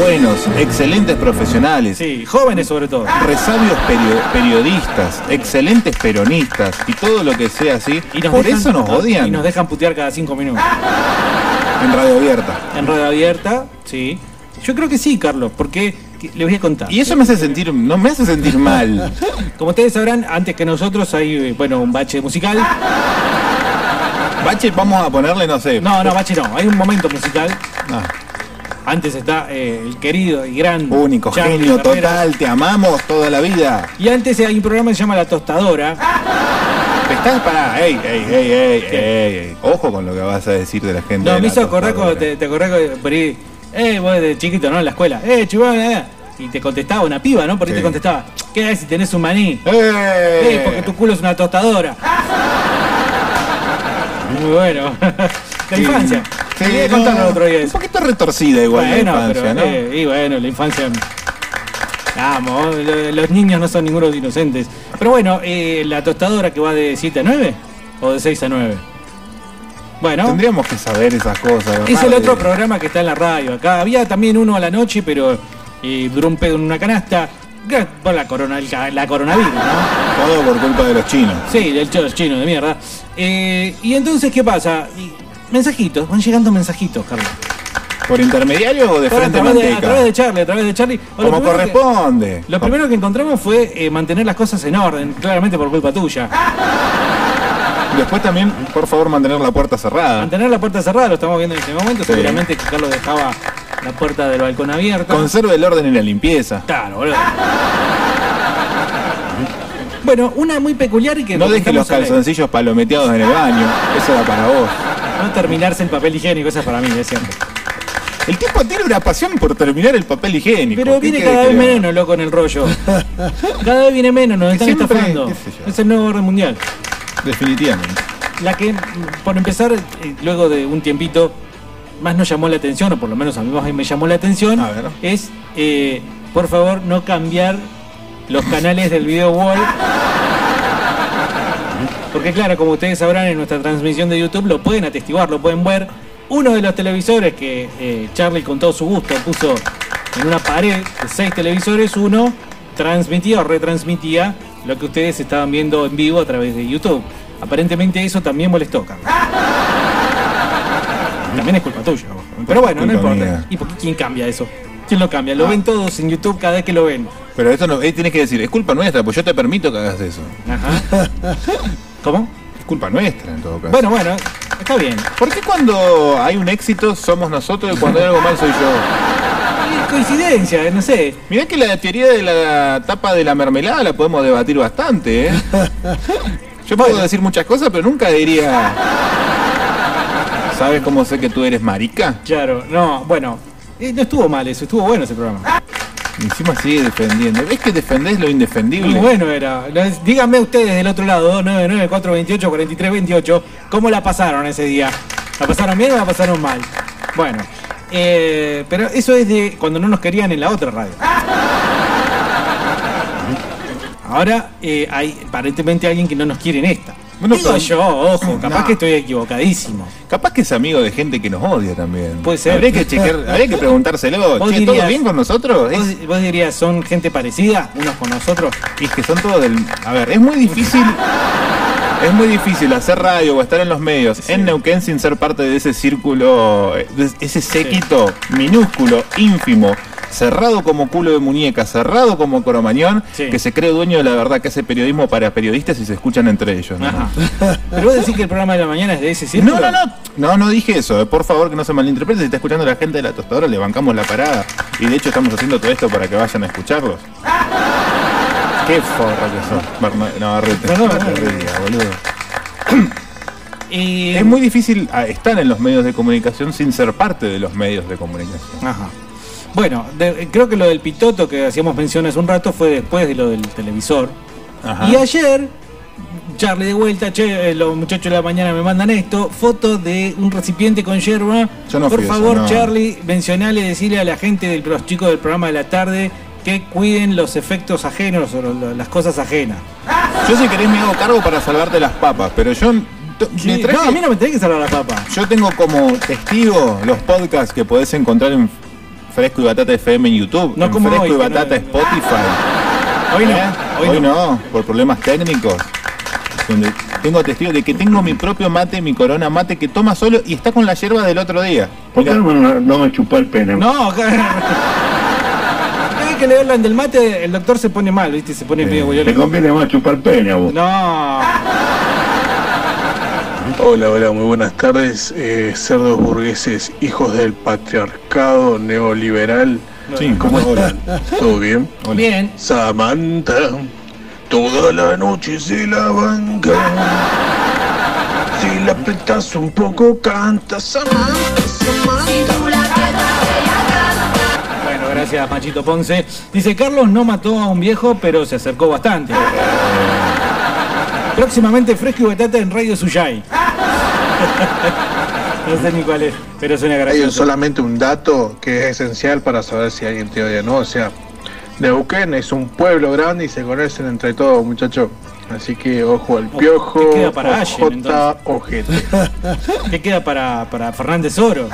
buenos, excelentes profesionales, Sí, jóvenes sobre todo. resabios perio- periodistas, excelentes peronistas y todo lo que sea así, Y por dejan- eso nos odian Y nos dejan putear cada cinco minutos. en radio abierta. En radio abierta, sí. Yo creo que sí, Carlos, porque que- le voy a contar. Y eso me hace sentir, no me hace sentir mal. *laughs* Como ustedes sabrán, antes que nosotros hay, bueno, un bache musical. Bache, vamos a ponerle, no sé. No, no, bache no, hay un momento musical. Ah, Antes está eh, el querido y gran. único, Charlie genio total, te amamos toda la vida. Y antes hay un programa que se llama La Tostadora. Te estás para, ey, ey, ey, ey, ey, ey. Ojo con lo que vas a decir de la gente. No, de me hizo acordar cuando te, te acordás por ahí. Eh, vos de chiquito, ¿no? En la escuela. Eh, chubón, eh. Y te contestaba una piba, ¿no? Por ahí Sí. te contestaba. ¿Qué es si tenés un maní? ¡Eh! Eh, porque tu culo es una tostadora. *laughs* Muy bueno. *laughs* La Sí. infancia. Sí, no, contarlo el otro día Un poquito retorcida igual bueno, la infancia, pero, ¿no? eh, y bueno, la infancia. Vamos, lo- los niños no son ningunos inocentes. Pero bueno, eh, la tostadora que va de 7 a 9 o de 6 a 9. Bueno, Tendríamos que saber esas cosas. es el otro programa que está en la radio. Acá había también uno a la noche, pero eh, duró un pedo en una canasta. Por la, corona, la coronavirus, ¿no? Todo por culpa de los chinos. Sí, del cho- chino de mierda. Eh, y entonces, ¿qué pasa? Y- mensajitos, van llegando mensajitos, Carlos. ¿Por intermediario o de Por- a, frente través de, a manteca? través de Charlie, a través de Charlie. Lo Como que- corresponde. lo primero que encontramos fue eh, mantener las cosas en orden, claramente por culpa tuya. *laughs* Después también, por favor, mantener la puerta cerrada. Mantener la puerta cerrada, lo estamos viendo en este momento. Sí. Seguramente que Carlos dejaba la puerta del balcón abierta. Conserve el orden y la limpieza. Claro, boludo. Bueno, una muy peculiar y que No deje los calzoncillos palometeados en el baño. Eso era para vos. No terminarse el papel higiénico, esa es para mí, es cierto. El tipo tiene una pasión por terminar el papel higiénico. Pero ¿Qué viene cada vez haga? menos, loco, en el rollo. Cada vez viene menos, nos están siempre, estafando. Es el nuevo orden mundial. Definitivamente. La que, por empezar, eh, luego de un tiempito, más nos llamó la atención, o por lo menos a mí más me llamó la atención, A ver. es, eh, por favor, no cambiar los canales del video wall. Porque claro, como ustedes sabrán, en nuestra transmisión de YouTube lo pueden atestiguar, lo pueden ver. Uno de los televisores que eh, Charlie con todo su gusto puso en una pared de seis televisores, uno transmitía o retransmitía lo que ustedes estaban viendo en vivo a través de YouTube. Aparentemente eso también molestó, Carlos. También es culpa tuya. Pero bueno, no importa. mía. ¿Y por qué quién cambia eso? ¿Quién lo cambia? Lo Ah. ven todos en YouTube cada vez que lo ven. Pero esto no, tienes que decir, es culpa nuestra, pues yo te permito que hagas eso. Ajá. *laughs* ¿Cómo? Es culpa nuestra en todo caso. Bueno, bueno, está bien. ¿Por qué cuando hay un éxito somos nosotros y cuando hay algo mal soy yo? Es coincidencia, no sé. Mirá que la teoría de la tapa de la mermelada la podemos debatir bastante, ¿eh? *laughs* Yo puedo decir muchas cosas, pero nunca diría... ¿Sabes cómo sé que tú eres marica? Claro, no, bueno. eh, no estuvo mal eso, estuvo bueno ese programa. Y encima sigue defendiendo. ¿Ves que defendés lo indefendible? Muy bueno era. Díganme ustedes del otro lado, 299 428 4328, ¿cómo la pasaron ese día? ¿La pasaron bien o la pasaron mal? Bueno, eh, pero eso es de cuando no nos querían en la otra radio. *laughs* Ahora eh, hay aparentemente alguien que no nos quiere en esta. Bueno, Digo pero- yo, ojo, *clears throat* capaz No. que estoy equivocadísimo. Capaz que es amigo de gente que nos odia también. Puede ser. Habría que chequear, *laughs* habría que preguntárselo. Vos Che, ¿todo bien con nosotros? ¿Vos, vos dirías, son gente parecida unos con nosotros? Y es que son todos del. A ver, es muy difícil. Es muy difícil hacer radio o estar en los medios en Neuquén sin ser parte de ese círculo, de ese séquito minúsculo, ínfimo, cerrado como culo de muñeca, cerrado como Coromañón, Sí. que se cree dueño de la verdad, que hace periodismo para periodistas y se escuchan entre ellos. ¿no? Pero vos decís que el programa de la mañana es de ese círculo. No, no, no, no, no dije eso, eh, por favor que no se malinterprete, si está escuchando la gente de la tostadora, le bancamos la parada y de hecho estamos haciendo todo esto para que vayan a escucharlos. *laughs* Qué forro que sos, Berna- Navarrete. No, no, No te no. rías, boludo. Y... Es muy difícil ah, estar en los medios de comunicación sin ser parte de los medios de comunicación. Ajá. Bueno, de- creo que lo del pitoto que hacíamos mención hace un rato fue después de lo del televisor. Ajá. Y ayer, Charlie de vuelta, che, eh, los muchachos de la mañana me mandan esto, foto de un recipiente con yerba. Yo no Por fui a eso, favor, no. Charlie, mencionale, decirle a la gente, de los chicos del programa de la tarde, que cuiden los efectos ajenos o lo- las cosas ajenas. Yo si querés me hago cargo para salvarte las papas, pero yo Sí, traje- no, a mí no me tenés que salvar la papa. yo tengo como testigo los podcasts que podés encontrar en Fresco y Batata FM en YouTube, No en como Fresco hoy, y no- Batata Spotify. Hoy no, ¿Eh? hoy, Hoy, no. no. por problemas técnicos. Donde tengo testigo de que tengo mi propio mate, mi corona mate que toma solo y está con la yerba del otro día. ¿Por qué no me, no me chupó el pene? No, que le hablan del mate, el doctor se pone mal, ¿viste? Se pone medio Te conviene más chupar pene a vos. No. Hola, hola, muy buenas tardes. Eh, cerdos burgueses, hijos del patriarcado neoliberal. Sí, ¿Cómo hola. están? ¿Todo bien? Bien. Samantha, toda la noche se la banca. Si la apretas un poco, canta Samantha, Samantha. Bueno, gracias Machito Ponce. Dice, Carlos no mató a un viejo, pero se acercó bastante. Próximamente Fresco y Batata en Radio Suyay. *laughs* no sé ni cuál es, pero suena Hay gracioso. solamente un dato que es esencial para saber si alguien te odia o no. O sea, Neuquén es un pueblo grande y se conocen entre todos, muchachos. Así que ojo al piojo, ¿qué queda para entonces? ojete. ¿Qué queda para, para Fernández Oro?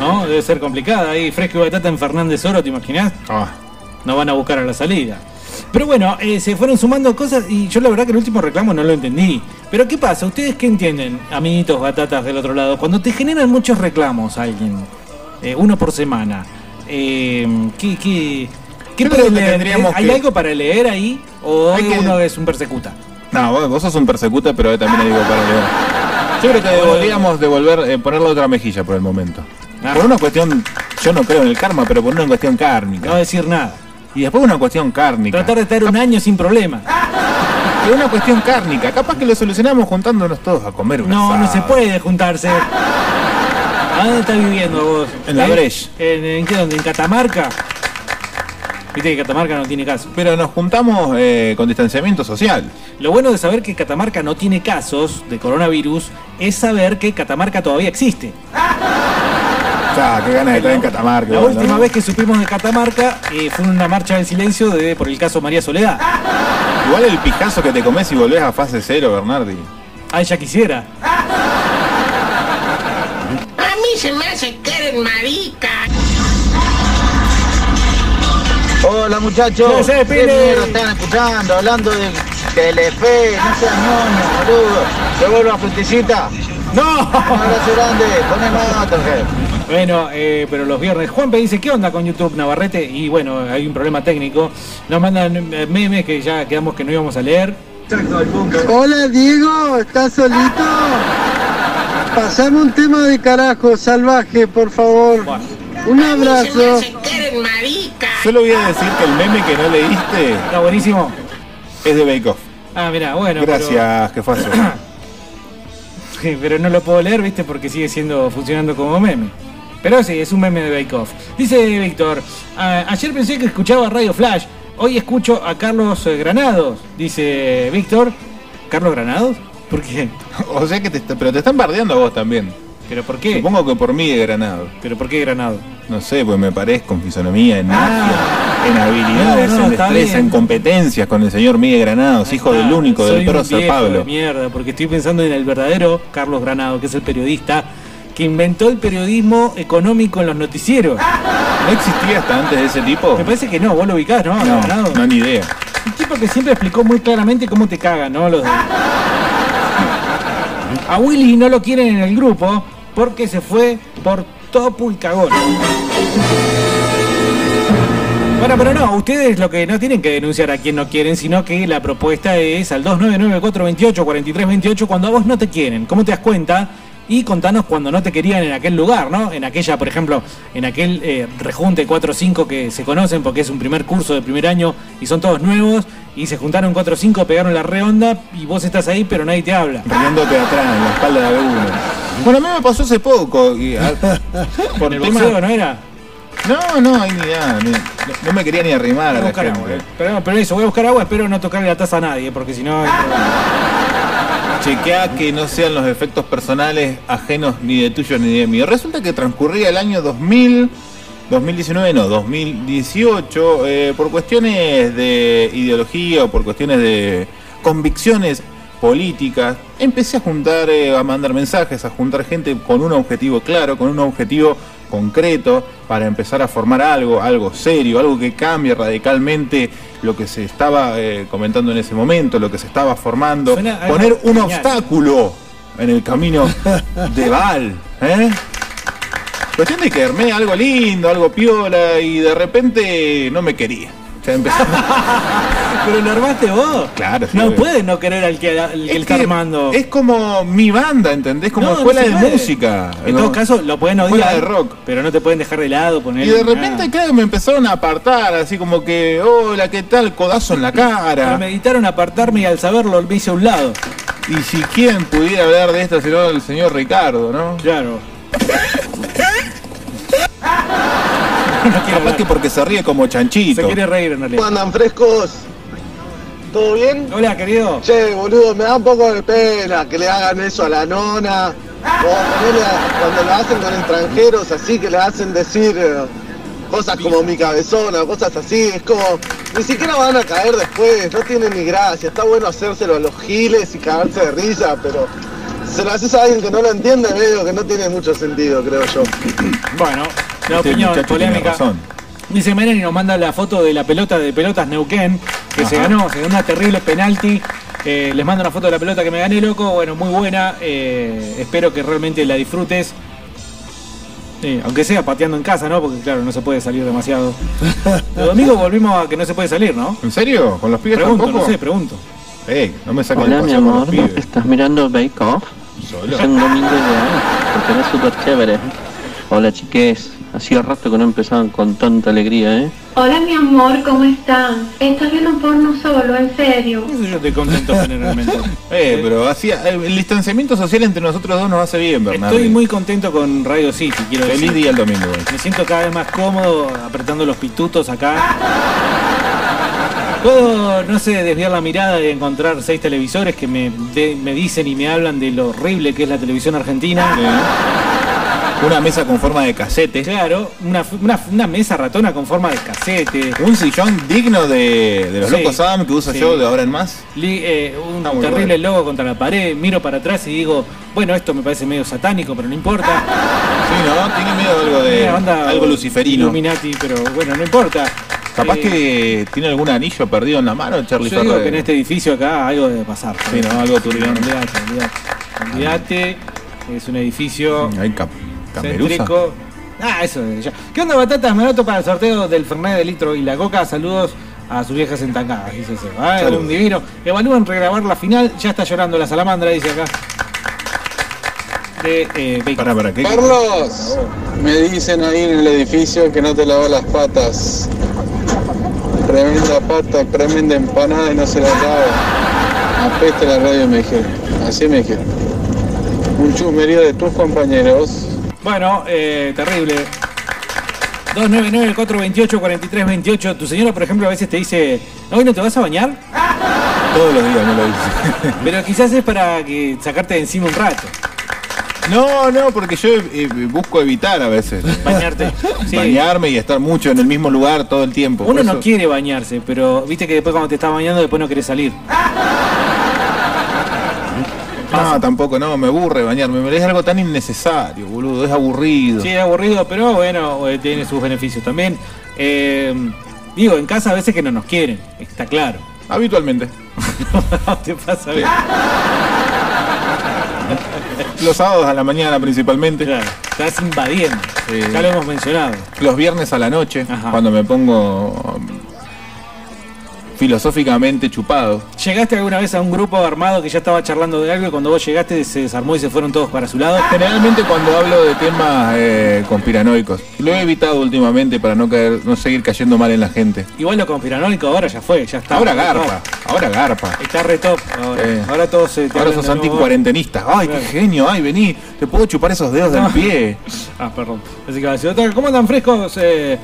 ¿No? Debe ser complicada ahí. Fresco y Batata en Fernández Oro, ¿te imaginas? Ah, No van a buscar a la salida. Pero bueno, eh, se fueron sumando cosas y yo la verdad que el último reclamo no lo entendí. Pero ¿qué pasa? ¿Ustedes qué entienden, amiguitos batatas del otro lado? Cuando te generan muchos reclamos alguien, eh, uno por semana, eh, ¿qué, qué, qué que leer? tendríamos ¿Hay que- algo para leer ahí? ¿O Hay que- uno es un persecuta? no, vos, vos sos un persecuta, pero también hay algo para leer. Yo creo que deberíamos devolver, eh, ponerle otra mejilla por el momento. Ah. Por una cuestión, yo no creo en el karma, pero por una cuestión kármica. No decir nada. Y después una cuestión kármica. Tratar de estar un año sin problema. Por una cuestión kármica. Capaz que lo solucionamos juntándonos todos a comer una No, no se puede juntarse. ¿A dónde estás viviendo vos? En la ¿Eh? Breche. ¿En, en qué? ¿Dónde? ¿En Catamarca? Viste que Catamarca no tiene caso. Pero nos juntamos eh, con distanciamiento social. Lo bueno de saber que Catamarca no tiene casos de coronavirus es saber que Catamarca todavía existe. Ya, qué ganas de estar en Catamarca. La última vez que supimos de Catamarca eh, fue en una marcha del silencio de, por el caso María Soledad. Igual el pijazo que te comes y volvés a fase cero, Bernardi. Ay, ya quisiera. A mí se me hace que eres marica. Hola muchachos, ¿Qué mierda están escuchando? Hablando de Telefe, no seas ñoño, boludo. ¿Devuelvo a frutillita? ¡No! Un abrazo grande, poné jefe. Bueno, eh, pero los viernes. Juanpe dice, ¿qué onda con YouTube Navarrete? Y bueno, hay un problema técnico. Nos mandan eh, memes que ya quedamos que no íbamos a leer. Hola Diego, ¿estás solito? *laughs* Pasame un tema de carajo salvaje, por favor. Un abrazo. que. Solo voy a decir que el meme que no leíste Está buenísimo. es de Bake Off. Ah, mira, bueno. pero- Gracias, jefazo. *coughs* Sí, pero no lo puedo leer, viste, porque sigue siendo funcionando como meme. Pero sí, es un meme de Bake Off. Dice Víctor, "A- ayer pensé que escuchaba Radio Flash, hoy escucho a Carlos eh, Granados. Dice Víctor, ¿Carlos Granados? ¿Por qué? *laughs* o sea que te está- pero te están bardeando a vos también. ¿Pero por qué? Supongo que por mí de Granado. ¿Pero por qué Granado? No sé, pues me parezco en fisonomía, en Ah. magia, en habilidades, No, no, en destreza, en competencias con el señor Miguel Granados, hijo del único, del prócer Pablo. de mierda, porque estoy pensando en el verdadero Carlos Granado, que es el periodista que inventó el periodismo económico en los noticieros. ¿No existía hasta antes de ese tipo? Me parece que no, vos lo ubicás, ¿no? No, Granado. no, ni idea. Un tipo que siempre explicó muy claramente cómo te cagan, ¿no? Los de- A Willy no lo quieren en el grupo porque se fue por Topu y Cagón. Bueno, pero no, ustedes lo que no tienen que denunciar a quien no quieren, sino que la propuesta es al 299-428-4328 cuando a vos no te quieren. ¿Cómo te das cuenta? Y contanos cuando no te querían en aquel lugar, ¿no? En aquella, por ejemplo, en aquel eh, rejunte 4 o 5 que se conocen porque es un primer curso de primer año y son todos nuevos y se juntaron 4 o 5, pegaron la redonda y vos estás ahí pero nadie te habla. Riéndote atrás, en la espalda de uno. Bueno, a mí me pasó hace poco. Y, a- *laughs* por ¿En el tema- boxeo no era? No, no, ahí ni nada. ni- no, me quería ni arrimar Voy a a la buscar gente. agua, eh. pero, pero eso, voy a buscar agua, espero no tocarle la taza a nadie, porque si no... *laughs* Chequea que no sean los efectos personales ajenos ni de tuyos ni de míos. Resulta que transcurría el año 2000, 2019, no, 2018, eh, por cuestiones de ideología o por cuestiones de convicciones políticas, empecé a juntar, eh, a mandar mensajes, a juntar gente con un objetivo claro, con un objetivo concreto para empezar a formar algo, algo serio, algo que cambie radicalmente lo que se estaba eh, comentando en ese momento, lo que se estaba formando, Suena poner un genial. obstáculo en el camino *laughs* de Val, ¿eh? Cuestión de que armé algo lindo, algo piola y de repente no me quería. Empezó- *laughs* Pero lo armaste vos. Claro, sí, No obvio. puedes no querer al que, al que le está armando. Es como mi banda, ¿entendés? Como No, no escuela se de puede. música. En ¿no? todo caso, lo pueden Escuela odiar. de rock. Pero no te pueden dejar de lado, poner. Y de repente, claro, me empezaron a apartar, así como que, hola, ¿qué tal? Codazo en la cara. Me meditaron apartarme y al saberlo me hice a un lado. Y si quién pudiera hablar de esto, sino el señor Ricardo, ¿no? Claro. *laughs* Capaz que porque se ríe como chanchito. Se quiere reír en realidad. ¿Cómo andan frescos? ¿Todo bien? Hola, querido. Che, boludo, me da un poco de pena que le hagan eso a la nona. O cuando lo hacen con extranjeros, así que le hacen decir eh, cosas como mi cabezona, cosas así. Es como, ni siquiera van a caer después, no tiene ni gracia. Está bueno hacérselo a los giles y cagarse de risa, pero se lo haces a alguien que no lo entiende, medio que no tiene mucho sentido, creo yo. Bueno, la Este opinión polémica. Dice Meren y nos manda la foto de la pelota de pelotas Neuquén, que se ganó, se ganó una terrible penalti. Eh, les mando una foto de la pelota que me gané, loco. Bueno, muy buena. eh, espero que realmente la disfrutes. Sí, aunque sea pateando en casa, ¿no? Porque claro, no se puede salir demasiado. *laughs* El domingo volvimos a que no se puede salir, ¿no? ¿En serio? ¿Con los pibes Pregunto, tampoco? no sé, pregunto. Ey, no me saquen Hola, mi amor. ¿estás mirando Bake Off? Solo. Es un domingo ideal, porque es súper chévere. Hola, chiques. Hacía rato que no empezaban con tanta alegría, ¿eh? Hola mi amor, ¿cómo están? ¿Estás viendo porno solo, en serio? Eso yo estoy contento generalmente. *laughs* Eh, pero hacía, el distanciamiento social entre nosotros dos nos hace bien, Bernardo. Estoy muy contento con Radio City, quiero Feliz decir. día el domingo. güey. Me siento cada vez más cómodo apretando los pitutos acá. Puedo, no sé, desviar la mirada y encontrar seis televisores que me, de- me dicen y me hablan de lo horrible que es la televisión argentina. *laughs* Una mesa con forma de casete. Claro, una, una- una mesa ratona con forma de casete. Un sillón digno de, de los Sí, locos Adam que usa sí. yo de ahora en más. Li- eh, un terrible logo contra la pared, miro para atrás y digo, bueno, esto me parece medio satánico, pero no importa. Sí, ¿no? Tiene miedo algo de banda algo luciferino. Illuminati, pero bueno, no importa. Capaz que tiene algún anillo perdido en la mano, Charlie Yo digo que en este edificio acá algo debe pasar. Sí, ¿no? Algo turbio. Olvídate, olvídate. Olvídate, es un edificio Hay cap céntrico. Ah, eso es ya. ¿Qué onda, batatas? Me anoto para el sorteo del Fernet de litro y la coca. Saludos a sus viejas entancadas, dice ese. Ah, un divino. Evalúan regrabar la final. Ya está llorando la salamandra, dice acá. De eh. Para, para, ¿qué? Carlos, me dicen ahí en el edificio que no te lavas las patas. Tremenda pata, tremenda empanada y no se la lava. Apeste la radio, me dijeron. Así me dijeron. Un chusmerío de tus compañeros. Bueno, eh, terrible. 299-428-4328. Tu señora, por ejemplo, a veces te dice, ¿hoy no te vas a bañar? Todos los días me lo dice. Pero quizás es para que sacarte de encima un rato. No, no, porque yo eh, busco evitar a veces. Bañarte. *laughs* Sí. Bañarme y estar mucho en el mismo lugar todo el tiempo. Uno Por no eso- quiere bañarse, pero viste que después cuando te estás bañando después no querés salir. No, tampoco, no, me aburre bañarme. Es algo tan innecesario, boludo. Es aburrido. Sí, es aburrido, pero bueno, eh, tiene sus beneficios también. Eh, digo, en casa a veces que no nos quieren, está claro. Habitualmente. *laughs* te pasa bien. Los sábados a la mañana principalmente. Claro, estás invadiendo. Sí. Ya lo hemos mencionado. Los viernes a la noche, Ajá. cuando me pongo filosóficamente chupado. ¿Llegaste alguna vez a un grupo armado que ya estaba charlando de algo y cuando vos llegaste se desarmó y se fueron todos para su lado? Generalmente cuando hablo de temas eh, conspiranoicos. Lo he evitado últimamente para no caer, no seguir cayendo mal en la gente. Igual lo conspiranoico ahora ya fue, ya está. Ahora garpa, ahora garpa. Está re top ahora. Eh. Ahora todos se te Ahora sos anticuarentenistas. Ay, qué genio, ay, vení, te puedo chupar esos dedos del No. pie. *laughs* Ah, perdón. Así que va a decir otra. ¿Cómo andan frescos eh,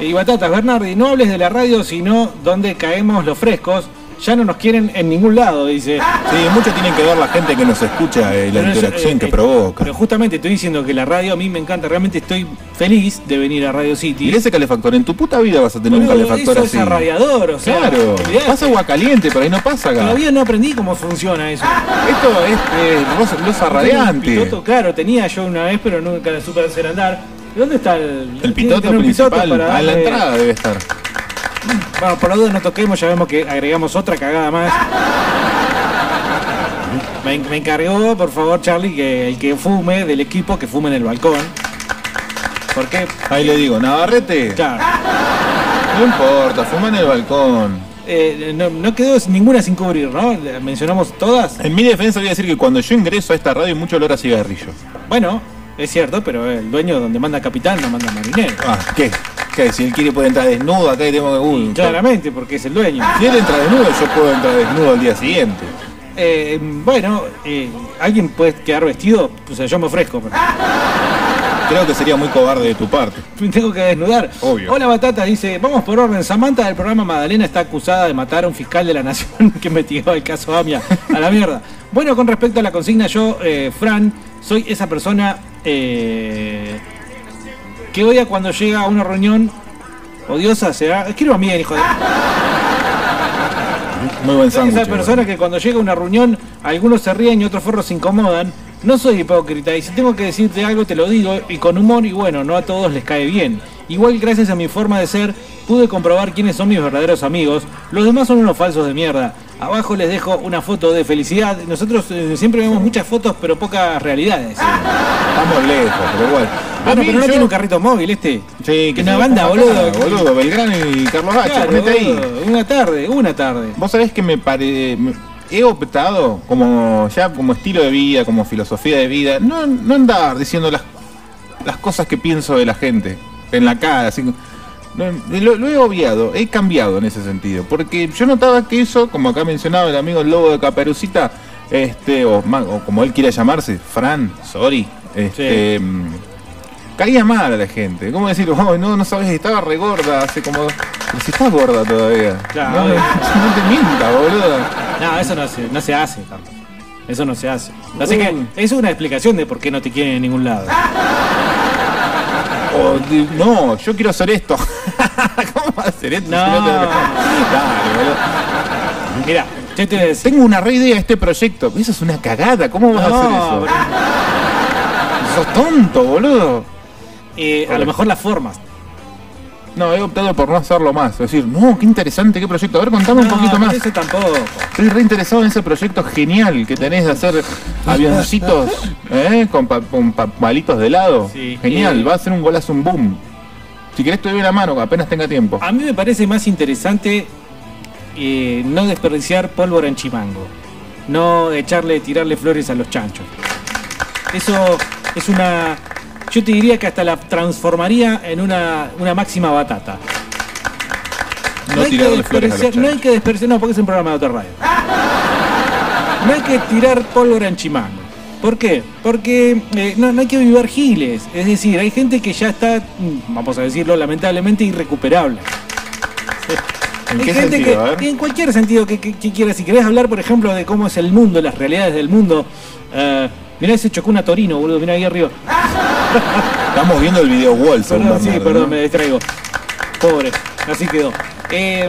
y batatas, Bernardi? No hables de la radio, sino donde caemos los frescos. Ya no nos quieren en ningún lado, dice. Sí, mucho tiene que ver la gente que nos escucha y la Pero eso, interacción eh, que eh, provoca. Pero justamente estoy diciendo que la radio a mí me encanta. Realmente estoy feliz de venir a Radio City. Y ese calefactor, en tu puta vida vas a tener un Boludo, calefactor eso así. es radiador, o sea. Claro, olvidate. pasa agua caliente, pero ahí no pasa acá. Todavía no aprendí cómo funciona eso. Esto es eh, losa radiante. Claro, tenía yo una vez, pero nunca la supe hacer andar. ¿Y ¿Dónde está el, El pitoto principal, para a la entrada debe estar. Bueno, por lo menos no toquemos, ya vemos que agregamos otra cagada más. Me, me encargó, por favor, Charlie, que el que fume del equipo, que fume en el balcón. ¿Por qué? Ahí le digo, Navarrete, Claro. no importa, fuma en el balcón. Eh, no, no quedó ninguna sin cubrir, ¿no? Mencionamos todas. En mi defensa voy a decir que cuando yo ingreso a esta radio hay mucho olor a cigarrillo. Bueno, es cierto, pero el dueño donde manda capitán no manda marinero. Ah, ¿qué? ¿Qué? Si él quiere puede entrar desnudo acá tengo que... Uy, Claramente, porque es el dueño. Si él entra desnudo, yo puedo entrar desnudo al día siguiente. Eh, bueno, eh, alguien puede quedar vestido, o sea, yo me ofrezco, pero Creo que sería muy cobarde de tu parte. me tengo que desnudar. Obvio. Hola Batata, dice, vamos por orden. Samantha del programa Madalena está acusada de matar a un fiscal de la nación *laughs* que investigaba el caso Amia. A la mierda. Bueno, con respecto a la consigna, yo, eh, Fran, soy esa persona eh, que odia cuando llega a una reunión odiosa, será. Escriban bien, hijo de. Muy buen sándwich. esa persona que cuando llega a una reunión, algunos se ríen y otros forros se incomodan. No soy hipócrita y si tengo que decirte algo te lo digo y con humor y bueno, no a todos les cae bien. Igual gracias a mi forma de ser pude comprobar quiénes son mis verdaderos amigos. Los demás son unos falsos de mierda. Abajo les dejo una foto de felicidad. Nosotros eh, siempre vemos muchas fotos pero pocas realidades. Estamos lejos, pero igual. A Bueno, mí pero no yo- tiene un carrito móvil este. Sí, Que una banda, acá, boludo. boludo, Belgrano y Carlos H, Claro, ponete ahí. Una tarde, una tarde. Vos sabés que me pare... me- He optado como ya como estilo de vida, como filosofía de vida, no, no andar diciendo las, las cosas que pienso de la gente en la cara, así, no, lo, lo he obviado, he cambiado en ese sentido, porque yo notaba que eso, como acá mencionaba el amigo el lobo de Caperucita, este, o, o como él quiera llamarse, Fran, sorry, este, mm, caía mal a la gente. ¿Cómo decir, oh, no, no sabes, estaba re gorda hace como. Pero si está gorda todavía. Claro. No, no, no te mientas, boludo. No, eso no se, no se hace, Carlos. Eso no se hace. Así que Uy. es una explicación de por qué no te quieren en ningún lado. O di- no, yo quiero hacer esto. *laughs* ¿Cómo va a hacer esto? No. si no te- Dale, boludo. Mira, yo te. Tengo una re idea de este proyecto. Eso es una cagada. ¿Cómo vas a hacer eso? Sos tonto, boludo. Eh, a lo mejor las formas. No, he optado por no hacerlo más. Es decir, no, qué interesante, qué proyecto. A ver, contame un No, poquito más. Eso tampoco. Estoy re interesado en ese proyecto genial que tenés de hacer avioncitos *laughs* ¿eh? con, pa- con pa- palitos de helado. Sí, genial, eh. va a ser un golazo, un boom. Si querés te doy la mano, apenas tenga tiempo. A mí me parece más interesante eh, no desperdiciar pólvora en chimango. No echarle, tirarle flores a los chanchos. Eso es una. Yo te diría que hasta la transformaría en una, una máxima batata. No hay que desperdiciar- No hay que desperdiciar, no, porque es un programa de otra radio. No hay que tirar pólvora en chimango. ¿Por qué? Porque eh, no, no hay que vivir giles. Es decir, hay gente que ya está, mm, vamos a decirlo, lamentablemente irrecuperable. ¿En Hay qué gente sentido? Que, en cualquier sentido que, que- que quieras, si querés hablar, por ejemplo, de cómo es el mundo, las realidades del mundo. eh, mirá ese chocó una Torino, boludo, mirá ahí arriba. *laughs* Estamos viendo el video wall, Perdón, sí, perdón, ¿no? me distraigo. Pobre, así quedó. Eh,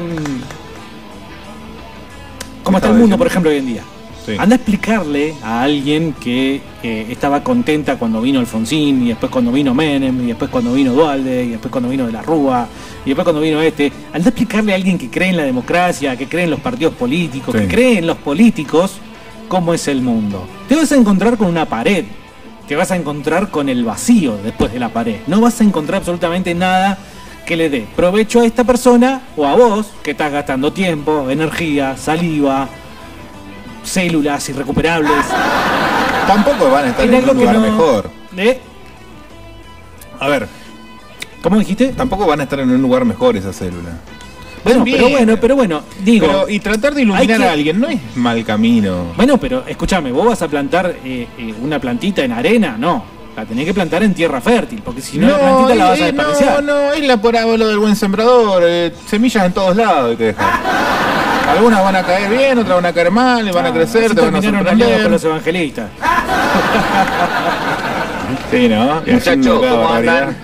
¿Cómo está el mundo, por ejemplo, hoy en día? Sí. Anda a explicarle a alguien que eh, estaba contenta cuando vino Alfonsín, y después cuando vino Menem, y después cuando vino Dualde, y después cuando vino de la Rúa, y después cuando vino este. Anda a explicarle a alguien que cree en la democracia, que cree en los partidos políticos, Sí. que cree en los políticos, cómo es el mundo. Te vas a encontrar con una pared. te vas a encontrar con el vacío después de la pared. No vas a encontrar absolutamente nada que le dé provecho a esta persona o a vos que estás gastando tiempo, energía, saliva, células irrecuperables. Tampoco van a estar En en un lugar no- mejor. ¿Eh? A ver. ¿Cómo dijiste? Tampoco van a estar en un lugar mejor esa célula. Bueno, Bien. pero bueno, pero bueno, digo. Pero, y tratar de iluminar que- a alguien no es mal camino. Bueno, pero escúchame, vos vas a plantar eh, eh, una plantita en arena, no. La tenés que plantar en tierra fértil, porque si no, la plantita la vas a eh, no, desperdiciar. no, es la parábola del buen sembrador. eh, semillas en todos lados hay que dejar. *laughs* Algunas van a caer bien, otras van a caer mal, van a crecer, te van a aliados con sorprender. los evangelistas. *laughs* Sí, ¿no? *laughs* Y Muchachos, ¿cómo andan?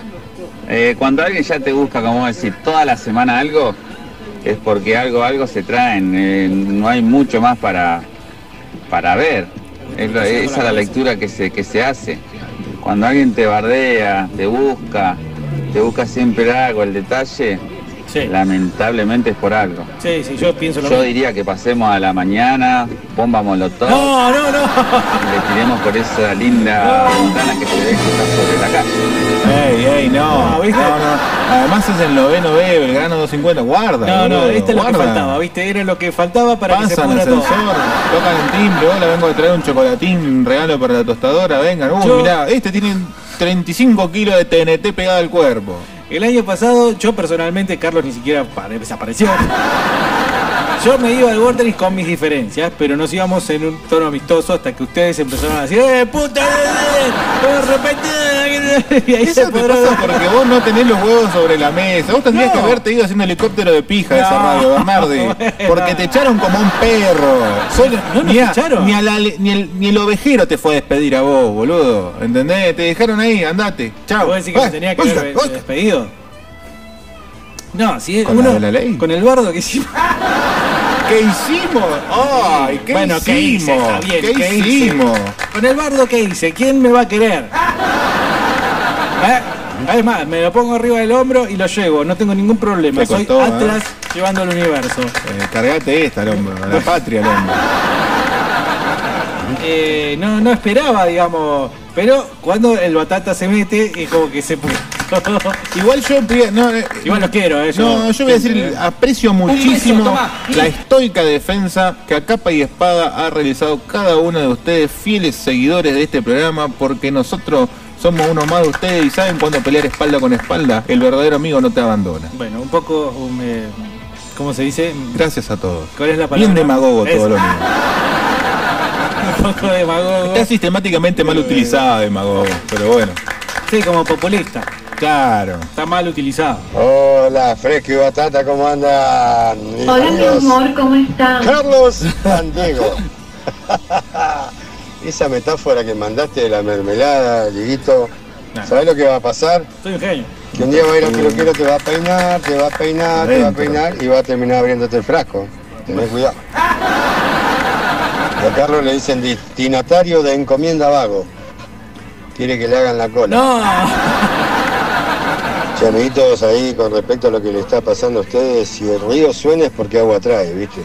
Eh, cuando alguien ya te busca, como decir, toda la semana algo, es porque algo, algo se traen. eh, no hay mucho más para, para ver. Esa es la lectura que se, que se hace. Cuando alguien te bardea, te busca, te busca siempre algo, el detalle, lamentablemente es por algo. Sí, sí, yo pienso lo Yo mismo. diría que pasemos a la mañana, bomba molotov, No, no, no. y le tiremos por esa linda ventana que se ve que está sobre la calle. Ey, ey, no. No, No, ¿viste? no. Además es el noveno B, Belgrano 250. Guarda. No, no, esto es lo que faltaba, ¿viste? Era lo que faltaba para que se Pasan pudra todo. ascensor, tocan el timbre, hola, vengo a traer un chocolatín regalo para la tostadora, vengan. Yo- mirá, este tiene 35 kilos de TNT pegado al cuerpo. El año pasado, yo personalmente, Carlos ni siquiera pare- desapareció. Yo me iba al Vortex con mis diferencias, pero nos íbamos en un tono amistoso hasta que ustedes empezaron a decir ¡Eh, puta! eh, de repente! Y ahí Eso se te pasa porque vos no tenés los huevos sobre la mesa. Vos tendrías No. que haberte ido haciendo helicóptero de pija de esa radio, Bernardi. *laughs* bueno. Porque te echaron como un perro. No nos ni, a- echaron. ni a la ni el, ni el ovejero te fue a despedir a vos, boludo. ¿Entendés? Te dejaron ahí, andate. Chao. ¿Vos decís que me tenía que haber despedido? No, si es ¿Con la uno. de la ley? Con el bardo que hicimos. *laughs* ¿Qué hicimos? ¡Ay! ¿Qué bueno, ¿qué hice? hicimos? ¿Qué ¿qué hice? hicimos? Con el bardo que hice, ¿quién me va a querer? *laughs* ¿Eh? Es más, me lo pongo arriba del hombro y lo llevo, no tengo ningún problema. Te Soy costó, ¿eh? Atlas llevando al universo. Eh, cargate esta al hombro, a la patria al hombro. *laughs* Eh, no, no esperaba, digamos. Pero cuando el batata se mete, es como que se. *laughs* Igual yo no, eh, Igual lo quiero, eh. No, yo voy a decir, aprecio muchísimo beso, la estoica defensa que a capa y espada ha realizado cada uno de ustedes, fieles seguidores de este programa, porque nosotros somos uno más de ustedes y saben cuándo pelear espalda con espalda, el verdadero amigo no te abandona. Bueno, un poco. um, eh, ¿Cómo se dice? Gracias a todos. ¿Cuál es la palabra? Bien demagogo todo lo *laughs* mío. Un poco demagogo. Está sistemáticamente mal utilizado demagogo, pero bueno. Sí, como populista. Claro. Está mal utilizado. Hola, Fresco y Batata, ¿cómo andan? mis Hola, mi amigos? amor, ¿cómo estás? Carlos San Diego. *laughs* Esa metáfora que mandaste de la mermelada, Dieguito, ¿sabes lo que va a pasar? Soy un genio. Que un día va a ir al peluquero, te va a peinar, te va a peinar, te va a peinar y va a terminar abriéndote el frasco. Tenés cuidado. Y a Carlos le dicen destinatario de encomienda vago. Quiere que le hagan la cola. No. Amiguitos, ahí con respecto a lo que le está pasando a ustedes, si el río suena es porque agua trae, ¿viste?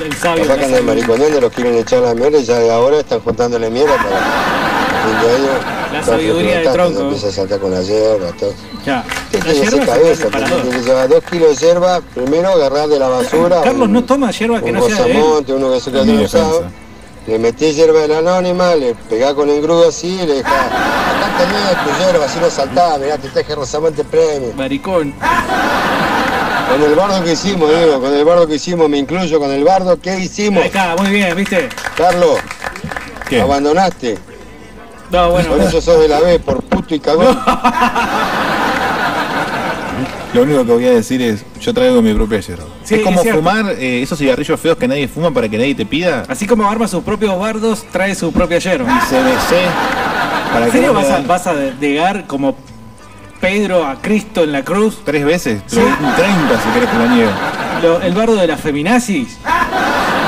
El, el sabio. Que andan sabiduría. mariconeando, los quieren echar la mierda y ya de ahora están juntándole mierda para el fin de año. La sabiduría del tronco. Empieza a saltar con la hierba, todo. Ya. ¿Qué La tiene hierba esa es cabeza? el Tiene que llevar dos kilos de hierba, primero agarrar de la basura. Carlos un- no toma hierba que un no sea de él. rosamonte, uno que se En tiene usado. Le metí hierba de la anónima, le pegá con el grudo así y le dejá. Tenés tu hierba, así lo saltás, mirá, te traje rosamonte premio. Maricón. Con el bardo que hicimos, digo, con el bardo que hicimos, me incluyo con el bardo, ¿qué hicimos? Ahí está, muy bien, ¿viste? Carlos, ¿Qué? abandonaste. No, bueno. Por eso sos de la B, por puto y cagón. *laughs* Lo único que voy a decir es, yo traigo mi propia yerba. Sí, es como es fumar eh, esos cigarrillos feos que nadie fuma para que nadie te pida. Así como arma sus propios bardos, trae su propia hierba. CBC. Para ¿En que serio vas a, vas a negar como Pedro a Cristo en la cruz? tres veces, Sí. 30 si querés te lo niego. El bardo de las feminazis.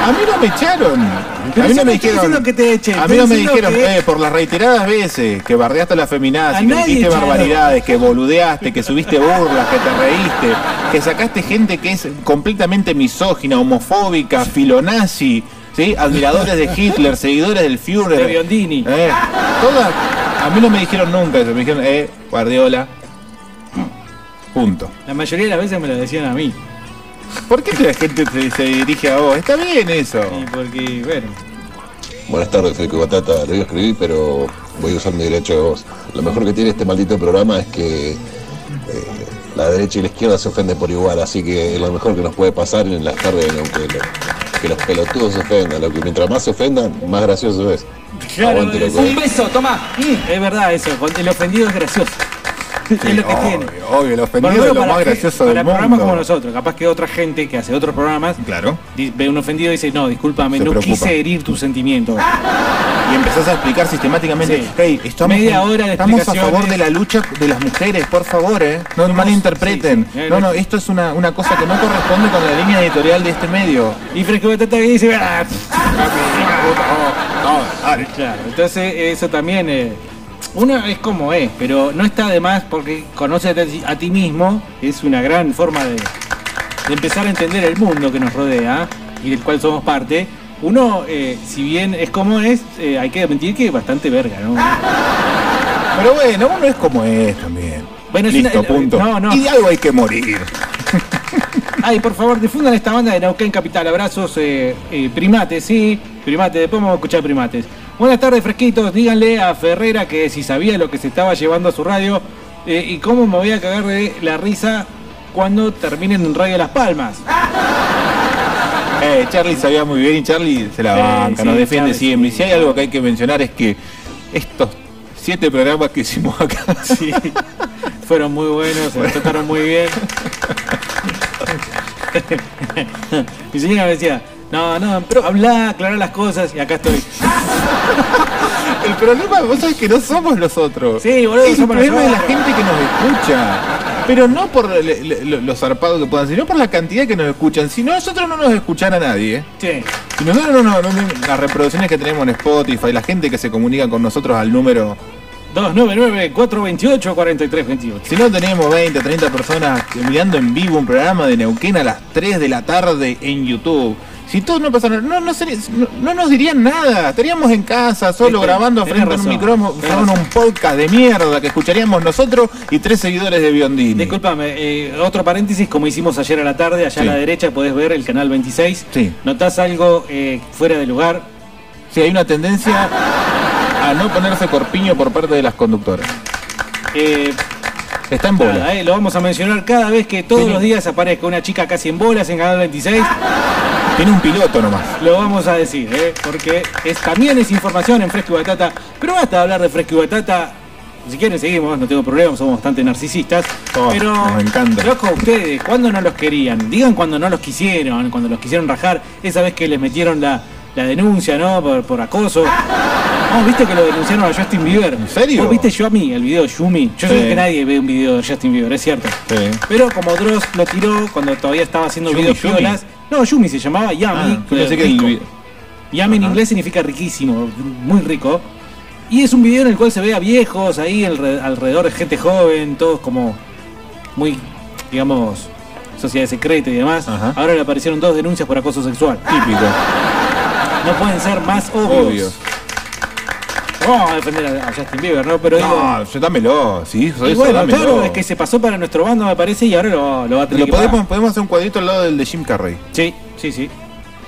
A mí no me echaron. Pero a mí no me dijeron. que te echen, a mí no me dijeron, que- eh, por las reiteradas veces que bardeaste a la A feminazi, que dijiste barbaridades, que boludeaste, que subiste burlas, que te reíste, que sacaste gente que es completamente misógina, homofóbica, filonazi, ¿sí? admiradores de Hitler, *laughs* seguidores del Führer. De Biondini. Eh, toda, A mí no me dijeron nunca eso, me dijeron, eh, Guardiola. Punto. La mayoría de las veces me lo decían a mí. ¿Por qué la gente se, se dirige a vos? Está bien eso. Y porque, bueno, Buenas tardes, Federico Batata. Lo iba a escribir, pero voy a usar mi derecho de voz. Lo mejor que tiene este maldito programa es que eh, la derecha y la izquierda se ofenden por igual, así que es lo mejor que nos puede pasar en las tardes. Que los pelotudos se ofendan. Lo que mientras más se ofendan, más gracioso es. Aguante, loco. un beso, toma. Es verdad eso, el ofendido es gracioso. Es lo que obvio, tiene. Obvio, el ofendido es lo para más gracioso para del programas mundo. como nosotros, capaz que otra gente que hace otros programas Claro. ve un ofendido y dice, no, discúlpame, Se no preocupa. quise herir tus sentimientos. Y empezás a explicar sistemáticamente, Sí. hey, estamos, Media hora de estamos a favor de la lucha de las mujeres, por favor, eh. No malinterpreten. sí, sí. No, no, esto es una, una cosa que no corresponde con la línea editorial de este medio. Y Fresco Batata dice, "Ah, *laughs* Claro, entonces eso también, eh, uno es como es, pero no está de más porque conoce a ti- mismo, es una gran forma de, de empezar a entender el mundo que nos rodea y del cual somos parte. Uno, eh, si bien es como es, eh, hay que admitir que es bastante verga, ¿no? Pero bueno, uno es como es también. Bueno, es Listo, una- punto. no, no. Y de algo hay que morir. *laughs* Ay, por favor, difundan esta banda de Neuquén Capital. Abrazos, eh, eh, primates, sí, primates. Después vamos a escuchar primates. Buenas tardes, fresquitos. Díganle a Ferrera que si sabía lo que se estaba llevando a su radio eh, y cómo me voy a cagar de la risa cuando terminen en Radio Las Palmas. *laughs* Eh, Charlie sabía muy bien y Charlie se la banca, sí, nos defiende Charlie, siempre. Y si hay algo que hay que mencionar es que estos siete programas que hicimos acá *laughs* Sí, fueron muy buenos, se los trataron muy bien. *laughs* Mi señora me decía, no, no, pero habla, aclarar las cosas y acá estoy. El problema, vos sabés que no somos nosotros. Sí, boludo, Es el somos problema de la nosotros. gente que nos escucha. Pero no por le- le- lo, lo zarpado que puedan sino por la cantidad que nos escuchan. Si no, nosotros no nos escuchara nadie. Sí. Si nosotros no, no, no- las reproducciones que tenemos en Spotify, la gente que se comunica con nosotros al número 299-428-4328. Si no tenemos 20, 30 personas mirando en vivo un programa de Neuquén a las 3 de la tarde en YouTube. Si todos no pasaran, no, no, sería- no, no nos dirían nada. Estaríamos en casa, solo Viste, grabando frente a un micrófono, un podcast de mierda que escucharíamos nosotros y tres seguidores de Biondini. Disculpame, eh, otro paréntesis, como hicimos ayer a la tarde, allá Sí. a la derecha podés ver el canal 26. Sí. ¿Notás algo eh, fuera de lugar? Sí, hay una tendencia a no ponerse corpiño por parte de las conductoras. Eh, Está en bola. nada, eh, lo vamos a mencionar cada vez que todos Sí. los días aparezca una chica casi en bolas en canal 26. Tiene un piloto nomás. Lo vamos a decir, ¿eh? porque es, también es información en Fresco y Batata. Pero basta de hablar de Fresco y Batata. Si quieren seguimos, no tengo problema, somos bastante narcisistas. Oh, pero, nos encanta. loco, ustedes, ¿cuándo no los querían? Digan cuando no los quisieron, cuando los quisieron rajar. Esa vez que les metieron la, la denuncia, ¿no? Por, por acoso. No, viste que lo denunciaron a Justin Bieber. ¿En serio? ¿Vos viste Yumi, el video de Yumi? Yo sé que nadie ve un video de Justin Bieber, es cierto. Sí. Pero como Dross lo tiró cuando todavía estaba haciendo Yumi, videos Yumi. piolas. No, Yumi se llamaba Yami. Ah, pensé que rico. Yami en inglés significa riquísimo, muy rico. Y es un video en el cual se ve a viejos ahí alre- alrededor de gente joven, todos como muy, digamos, sociedad secreta y demás. Ahora le aparecieron dos denuncias por acoso sexual. Típico. No pueden ser más obvios. Obvio. No Vamos a defender a a Justin Bieber, ¿no? Pero digo, No, yo dámelo, sí, eso, y eso, bueno, dámelo. claro, es que se pasó para nuestro bando, me parece, y ahora lo, lo va a tener Lo que pagar. podemos, podemos hacer un cuadrito al lado del de Jim Carrey. Sí, sí, sí.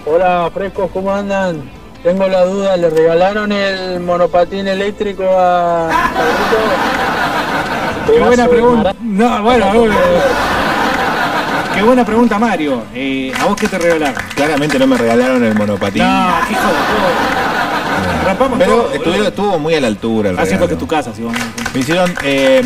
Hola, frescos, ¿cómo andan? Tengo la duda, ¿le regalaron el monopatín eléctrico a Carlito? Qué buena pregunta. No, bueno, bueno. Qué buena pregunta, Mario. Eh, ¿A vos qué te regalaron? Claramente no me regalaron el monopatín. No, qué hijo de puta. Rampamos Pero todo, estuvieron- estuvo muy a la altura el Hace regalo. que tu casa, si vos. Me hicieron, eh,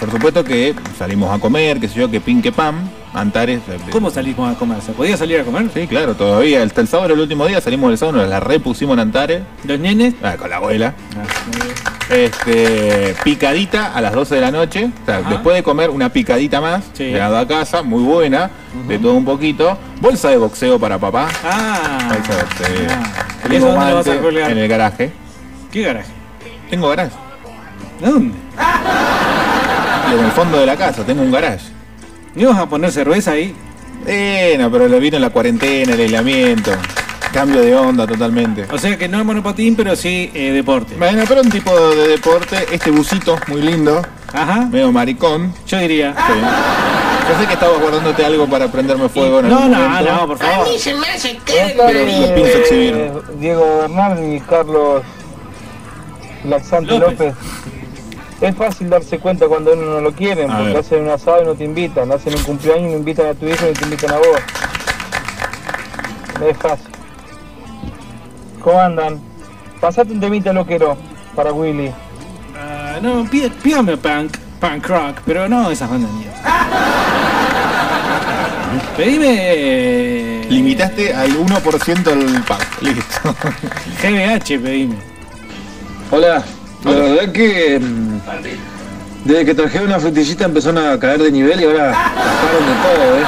por supuesto que salimos a comer, qué sé yo, que pin que pam, Antares. ¿Cómo salimos a comer? ¿Se podía salir a comer? Sí, claro, todavía. Hasta el sábado el último día, salimos del sábado, nos la repusimos en Antares. ¿Los nenes? Ah, con la abuela. Este, picadita a las 12 de la noche. O sea, Ajá. después de comer una picadita más, Sí. llegado a casa, muy buena, de todo un poquito. Bolsa de boxeo para papá. Ah. Bolsa de boxeo. ¿Y Tengo eso dónde lo vas a colgar? En el garaje. ¿Qué garaje? Tengo garaje. ¿Dónde? En el fondo de la casa, tengo un garaje. ¿No ibas a poner cerveza ahí? Eh, no, pero lo vino la cuarentena, el aislamiento. Cambio de onda totalmente. O sea que no es monopatín, pero sí eh, deporte. Bueno, pero un tipo de deporte, este busito muy lindo, Ajá. medio maricón. Yo diría. Sí. Yo sé que estabas guardándote algo para prenderme fuego en No, algún no, momento. no, por A favor. mí se me hace querer Pero lo pienso exhibir. Diego Bernal y Carlos Laxante López. López. Es fácil darse cuenta cuando uno no lo quieren, A porque ver. hacen un asado y no te invitan, hacen un cumpleaños y no invitan a tu hijo y te invitan a vos. Es fácil. ¿Cómo andan? Pasate un temita loquero para Willy. Ah, no, pí- pídame punk, punk rock, pero no esas bandas mías. *laughs* Pedime. eh, Limitaste al 1% del pack. Listo. *laughs* GBH, pedime. Hola, la verdad que mm, desde que trajeron una frutillita empezaron a caer de nivel y ahora bajaron de todo, ¿eh?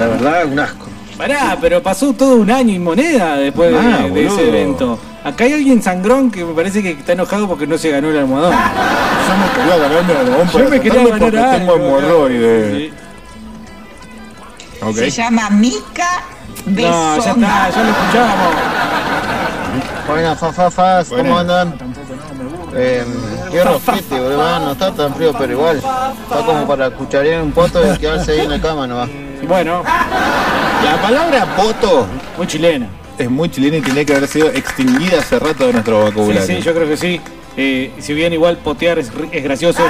La verdad, un asco. Pará, pero pasó todo un año y moneda después de, Ah, de ese evento. Acá hay alguien sangrón que me parece que está enojado porque no se ganó el almohadón. Yo me quería ganarme el Yo me quería ganar porque algo, tengo hemorroides. Sí. Ok. Se llama Mica No, ya está, Besona. ya lo escuchábamos. Buenas, fafafas. ¿cómo andan? Eh, qué rosquete, boludo, no está tan frío, pero igual. Está como para cucharear un poto y quedarse ahí en la cama nomás. Bueno, La palabra poto muy chilena. es muy chilena y tiene que haber sido extinguida hace rato de nuestro vocabulario. sí, yo creo que sí. Eh, si bien igual potear es, gracioso,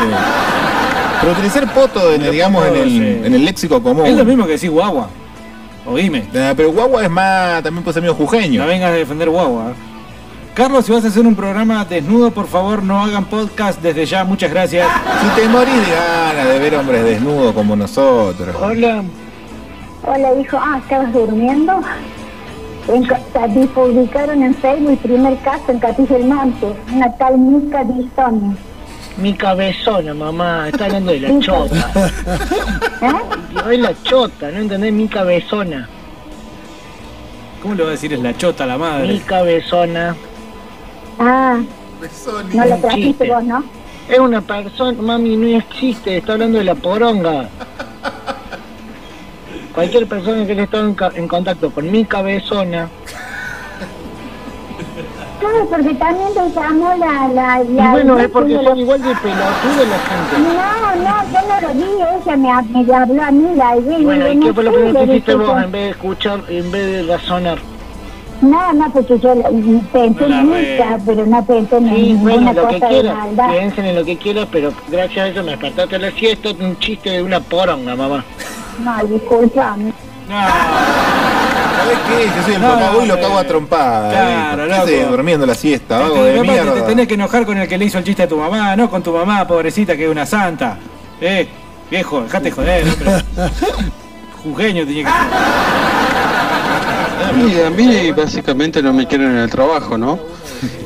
Pero utilizar poto, en, digamos, en el, en el léxico común. es lo mismo que decir guagua. Oíme, Ah, Pero guagua es más, también puede ser medio jujeño. no vengas a defender guagua. Carlos, si vas a hacer un programa desnudo, por favor no hagan podcast desde ya, muchas gracias. Si te morís de ganas de ver hombres desnudos como nosotros. Hola, Hola, hijo. Ah, ¿estabas durmiendo? En, publicaron en Facebook el primer caso en Capilla del Monte, una tal Mica Distoni. mi cabezona, mamá, está hablando de la chota. ¿Eh? Es la chota, ¿no entendés? Mi cabezona, ¿Cómo le va a decir es la chota a la madre? cabezona. Ah, no lo trajiste vos, ¿no? Es una persona, mami, no existe, está hablando de la poronga. Cualquier persona que haya estado en, ca- en contacto con mi cabezona, Claro, porque también te llamó la... la, y la bueno, es porque son igual de pelotudos la gente. No, no, yo no lo vi, ella me, me habló a mí, la vi. Bueno, ¿y no qué fue lo que hiciste vos en vez de escuchar, en vez de razonar? No, no, porque yo la- pensé No en. Mica, pero no pensé en Sí, ninguna bueno, lo que cosa de quieras, maldad. piensen en lo que quieras, pero gracias a eso me despertaste la siesta, un chiste de una poronga, mamá. No, disculpame. ¿Sabes qué? Yo soy el No, papá no, y lo cago a trompada. claro, ¿Qué haces loco. durmiendo la siesta, Te, vago te- de mierda. te tenés que enojar con el que le hizo el chiste a tu mamá, no con tu mamá, pobrecita, que es una santa. Eh, viejo, dejate joder, hombre. *laughs* Jujeño tenía que Y a mí básicamente no me quieren en el trabajo, ¿no?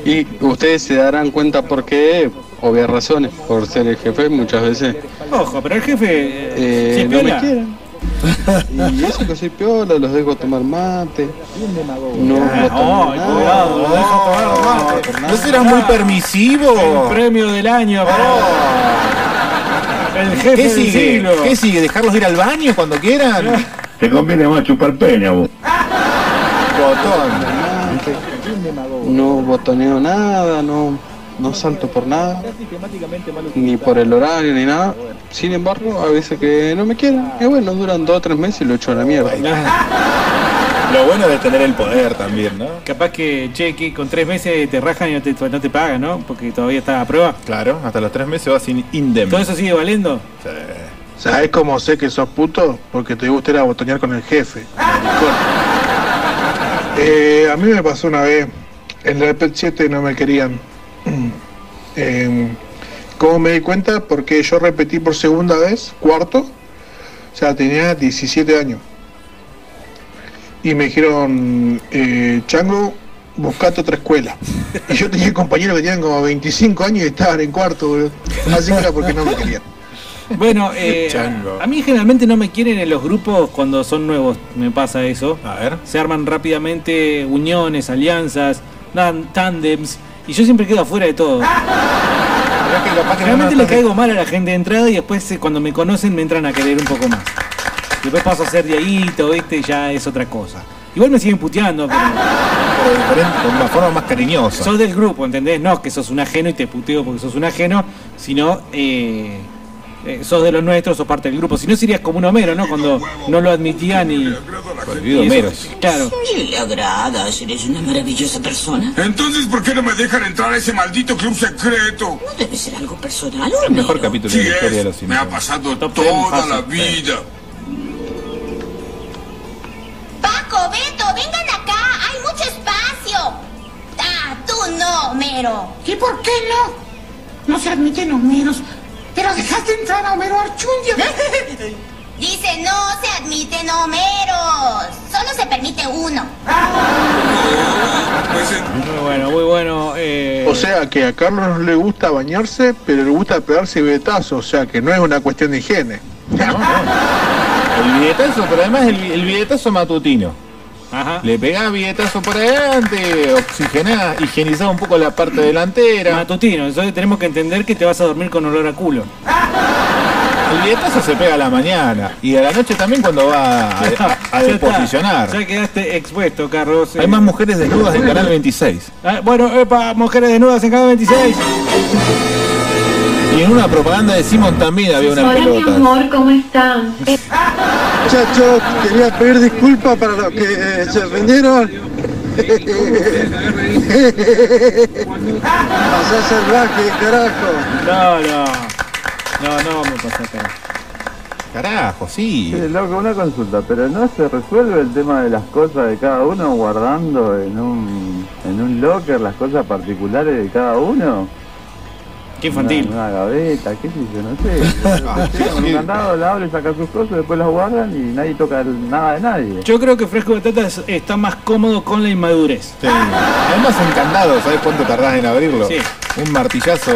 Y ustedes se darán cuenta por qué, obvias razones, por ser el jefe muchas veces. Ojo, pero el jefe. Eh, Eh, no me piola. quieren. *laughs* Y eso que soy piola, los dejo tomar mate. No, Ah, botan ay, nada. cuidado, lo deja tomar mate. ¿No serás muy permisivo? El premio del año para el jefe ¿Qué del sigue? siglo. ¿Qué sigue? ¿Dejarlos ir al baño cuando quieran? Te conviene más chupar pene a vos. Botón. No botoneo nada, no, no salto por nada, ni por el horario ni nada. Sin embargo, a veces que no me quieren, y bueno, duran dos o tres meses y lo echo a la mierda. *laughs* Lo bueno de tener el poder también, ¿no? Capaz que, che, que con tres meses te rajan y no te, no te pagan, ¿no? Porque todavía está a prueba. Claro, hasta los tres meses vas sin indem. ¿Todo eso sigue valiendo? ¿Sabes cómo sé que sos puto? Porque te gusta ir a botonear con el jefe. Eh, a mí me pasó una vez, en la PET 7 no me querían. Eh, *clears throat* ¿Cómo me di cuenta? Porque yo repetí por segunda vez, cuarto, o sea, tenía 17 años. Y me dijeron, eh, Chango, buscate otra escuela. Y yo tenía compañeros que tenían como 25 años y estaban en cuarto, boludo. Así que era porque no me querían. Bueno, *laughs* eh, a mí generalmente no me quieren en los grupos cuando son nuevos, me pasa eso. A ver. Se arman rápidamente uniones, alianzas, tándems, y yo siempre quedo afuera de todo. *laughs* Realmente le caigo mal a la gente de entrada y después eh, cuando me conocen me entran a querer un poco más. Después paso a ser Dieguito, viste, y ya es otra cosa. Igual me siguen puteando, pero con una forma más cariñosa. sos del grupo, ¿entendés? No que sos un ajeno y te puteo porque sos un ajeno, sino eh, eh, sos de los nuestros, sos parte del grupo. Si no serías como un Homero, ¿no? Cuando no lo admitían y... Prohibido y eso- Homero. Claro. Si le agradas, eres una maravillosa persona. Entonces, ¿por qué no me dejan entrar a ese maldito club secreto? No debe ser algo personal. El mejor capítulo Sí de la historia de los me ha Simpsons. pasado Top toda ten fácil. la vida. Paco, Beto, vengan acá, hay mucho espacio. Ah, tú no, Homero. ¿Y por qué no? No se admiten Homeros. Pero dejaste entrar a Homero Archundia. *laughs* Dice no se admiten Homeros. Solo se permite uno. Muy bueno, muy bueno. eh, O sea que a Carlos no le gusta bañarse, pero le gusta pegarse betazo, o sea que no es una cuestión de higiene. El billetazo, pero además el, el billetazo matutino. Le pegaba billetazo por adelante, oxigenaba, higienizaba un poco la parte delantera. Matutino, entonces tenemos que entender que te vas a dormir con olor a culo. El billetazo se pega a la mañana y a la noche también cuando va a, *laughs* a- a Ya está. deposicionar. Ya quedaste expuesto, Carlos. Hay más mujeres desnudas en Canal 26. Ah, bueno, epa, mujeres desnudas en Canal 26. Y en una propaganda de Simon también había una Hola, mi pelota. amor, ¿cómo están? *laughs* Muchachos, quería pedir disculpas para los que eh, se ofendieron. *laughs* Pasá salvaje, carajo. No, no. No, no vamos a pasar, carajo. Carajo, sí. Sí, loco, una consulta, pero no se resuelve el tema de las cosas de cada uno guardando en un, en un locker las cosas particulares de cada uno. Qué infantil. Una, una gaveta, qué sé yo, no sé. *laughs* Con un candado, la abre, saca sus cosas, después las guardan y nadie toca nada de nadie. Yo creo que Fresco Batata es- está más cómodo con la inmadurez. Sí. Además un candado, ¿sabes cuánto tardás en abrirlo? Sí. Un martillazo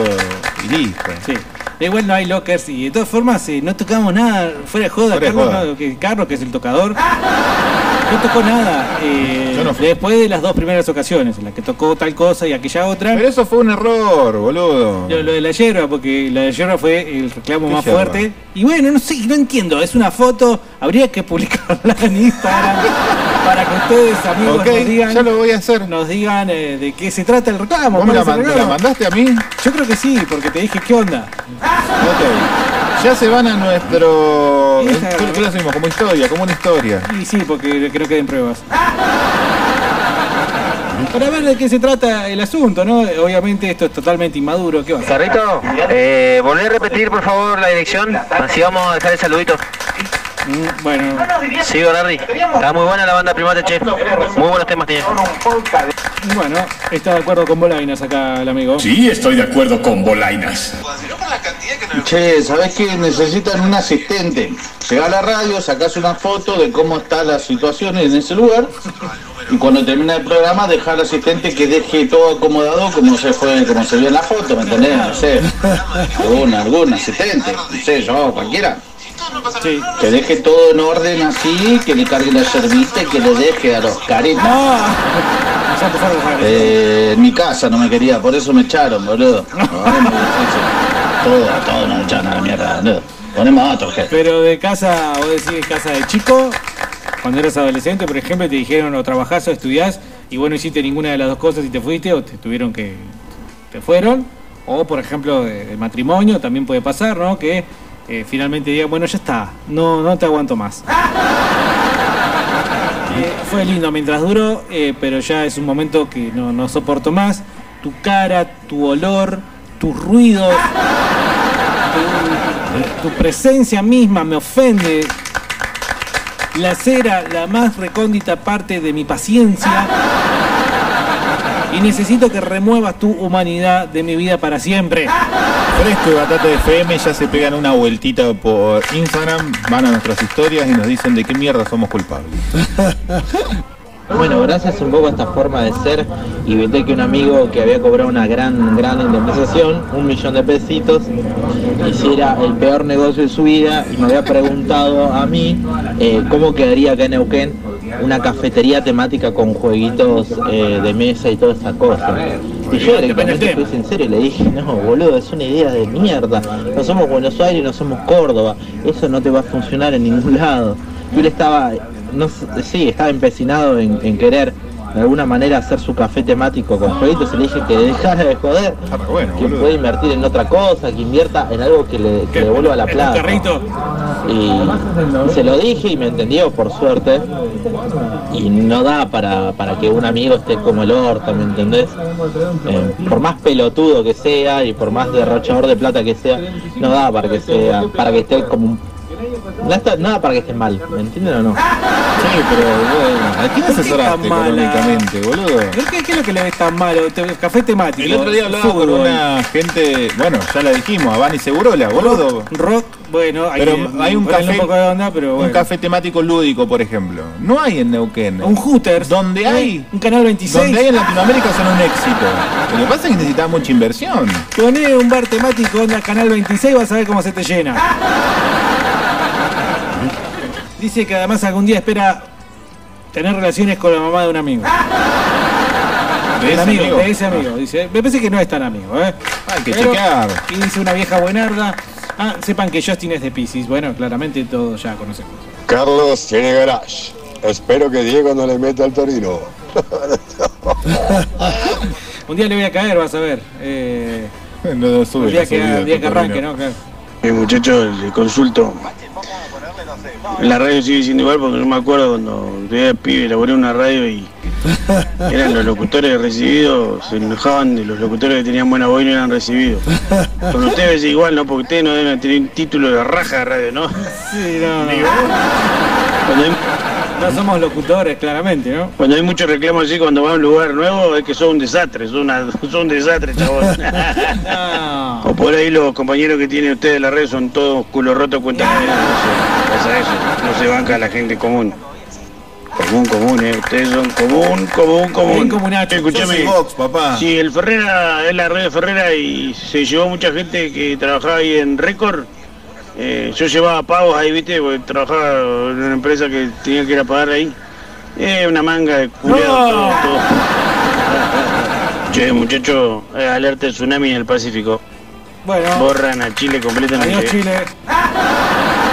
y listo. Sí. Igual no hay lockers y de todas formas eh, no tocamos nada fuera de joda. Fuera de Carlos, joda. no, que, Carlos, que es el tocador, *laughs* no tocó nada. eh, Yo no fui. después de las dos primeras ocasiones, en las que tocó tal cosa y aquella otra. Pero eso fue un error, boludo. Lo, lo de la yerba, porque la yerba fue el reclamo ¿Qué más yerba? fuerte. Y bueno, no sé, no entiendo. Es una foto, habría que publicarla en Instagram *laughs* para que ustedes, amigos, nos digan. ya lo voy a hacer. Nos digan eh, de qué se trata el reclamo. ¿Vos me la, la mandaste a mí? Yo creo que sí, porque te dije qué onda. Ok. Ya se van a nuestro... ¿Qué, qué lo hacemos? Como historia, como una historia. Y sí, porque creo que den pruebas. *laughs* Para ver de qué se trata el asunto, ¿no? Obviamente esto es totalmente inmaduro. ¿Qué va? Carrito, eh, volvé a repetir por favor la dirección, así vamos a dejar el saludito. Mm, Bueno, Sí, Bernardi, está muy buena la banda Primate, che. Muy buenos temas tiene. Bueno, está de acuerdo con Bolainas acá el amigo. Sí, estoy de acuerdo con Bolainas. Che, ¿sabés que necesitan un asistente? Llega a la radio, sacás una foto de cómo está la situación en ese lugar y cuando termina el programa dejar al asistente que deje todo acomodado como se fue, como se vio en la foto, ¿me entendés? No sé, algún, algún asistente, no sé, yo, cualquiera. Que deje todo en orden así, que le cargue la servita y que le deje a los empezaron las agresiones. Eh, en mi casa no me quería, por eso me echaron, boludo. *laughs* No, todo, todo nos echaron a la mierda, boludo. Ponemos otro jefe. Pero de casa, vos decís casa de chico, cuando eras adolescente, por ejemplo, te dijeron o trabajás o estudiás y vos no hiciste ninguna de las dos cosas y te fuiste o te tuvieron que... te fueron. O por ejemplo, de matrimonio también puede pasar, ¿no? Que eh, finalmente digan, bueno, ya está, no, no te aguanto más. *laughs* Eh, fue lindo mientras duró, eh, pero ya es un momento que no, no soporto más. Tu cara, tu olor, tus ruidos, tu, tu presencia misma me ofende. Lacera la más recóndita parte de mi paciencia. Y necesito que remuevas tu humanidad de mi vida para siempre. Fresco y Batata FM ya se pegan una vueltita por Instagram, van a nuestras historias y nos dicen de qué mierda somos culpables. Bueno, gracias un poco a esta forma de ser, inventé que un amigo que había cobrado una gran, gran indemnización, un millón de pesitos, hiciera el peor negocio de su vida y me había preguntado a mí eh, cómo quedaría acá en Neuquén una cafetería temática con jueguitos eh, de mesa y toda esa cosa. Y yo directamente fui sincero y le dije, no, boludo, es una idea de mierda. No somos Buenos Aires, no somos Córdoba. Eso no te va a funcionar en ningún lado. Y él estaba no sí, estaba empecinado en, en querer de alguna manera hacer su café temático con jueguitos y le dije que dejara de joder, que puede invertir en otra cosa, que invierta en algo que le, que le devuelva la plata. Y, y se lo dije y me entendió por suerte. Y no da para, para que un amigo esté como el orto, ¿me entendés? Eh, por más pelotudo que sea y por más derrochador de plata que sea, no da para que sea, para que esté como un no está nada para que esté mal, ¿me entienden o no? Sí, pero bueno, ¿a quién ¿Por qué asesoraste económicamente, boludo? ¿Pero ¿Qué, qué es lo que le ves tan malo? Café temático. El otro día hablaba con una gente, bueno, ya la dijimos, a Vani Segurola, boludo. Rock, bueno, hay, Pero que hay un café, un poco de onda, pero un bueno. café temático lúdico, por ejemplo. No hay en Neuquén. Un Hooters. Donde hay. Un canal 26. Donde hay en Latinoamérica son un éxito. Lo que pasa es que necesitaba mucha inversión. Poné un bar temático onda Canal 26 vas a ver cómo se te llena. Dice que además algún día espera tener relaciones con la mamá de un amigo. *laughs* ¿De ese amigo, amigo? de ese amigo, dice. Me parece que no es tan amigo, ¿eh? Hay que Pero- chequear. Y dice una vieja buenarda. Ah, sepan que Justin es de Pisces. Bueno, claramente todos ya conocemos. Carlos tiene garage. Espero que Diego no le meta al Torino. *laughs* Un día le voy a caer, vas a ver. Eh, *laughs* No sube un día que, subida el día de que Torino. arranque, ¿no? Claro. Eh, muchachos, le consulto. La radio sigue siendo igual porque yo me acuerdo cuando era pibe, elaboré una radio y eran los locutores recibidos, se enojaban de los locutores que tenían buena voz y no eran recibidos. Con ustedes es igual, ¿no? Porque ustedes no deben tener un título de raja de radio, ¿no? Sí, no, no. No somos locutores, claramente, ¿no? cuando hay muchos reclamos así, cuando va a un lugar nuevo, es que son un desastre, son, una, *laughs* son un desastre, chabón. *laughs* O por ahí los compañeros que tienen ustedes en la red son todos culo roto cuenta *laughs* no eso, no se banca la gente común. Común, común, eh. Ustedes son común, común, común. Comunacho. Soy Vox, papá. Si el Ferrera es la red de Ferrera y se llevó mucha gente que trabajaba ahí en Récord, eh, yo llevaba pagos ahí, viste, porque trabajaba en una empresa que tenía que ir a pagar ahí. Eh, una manga de culiados, todo, todo. *laughs* Che, muchacho, eh, alerta de tsunami en el Pacífico. Bueno. Borran a Chile completamente. Adiós, Chile.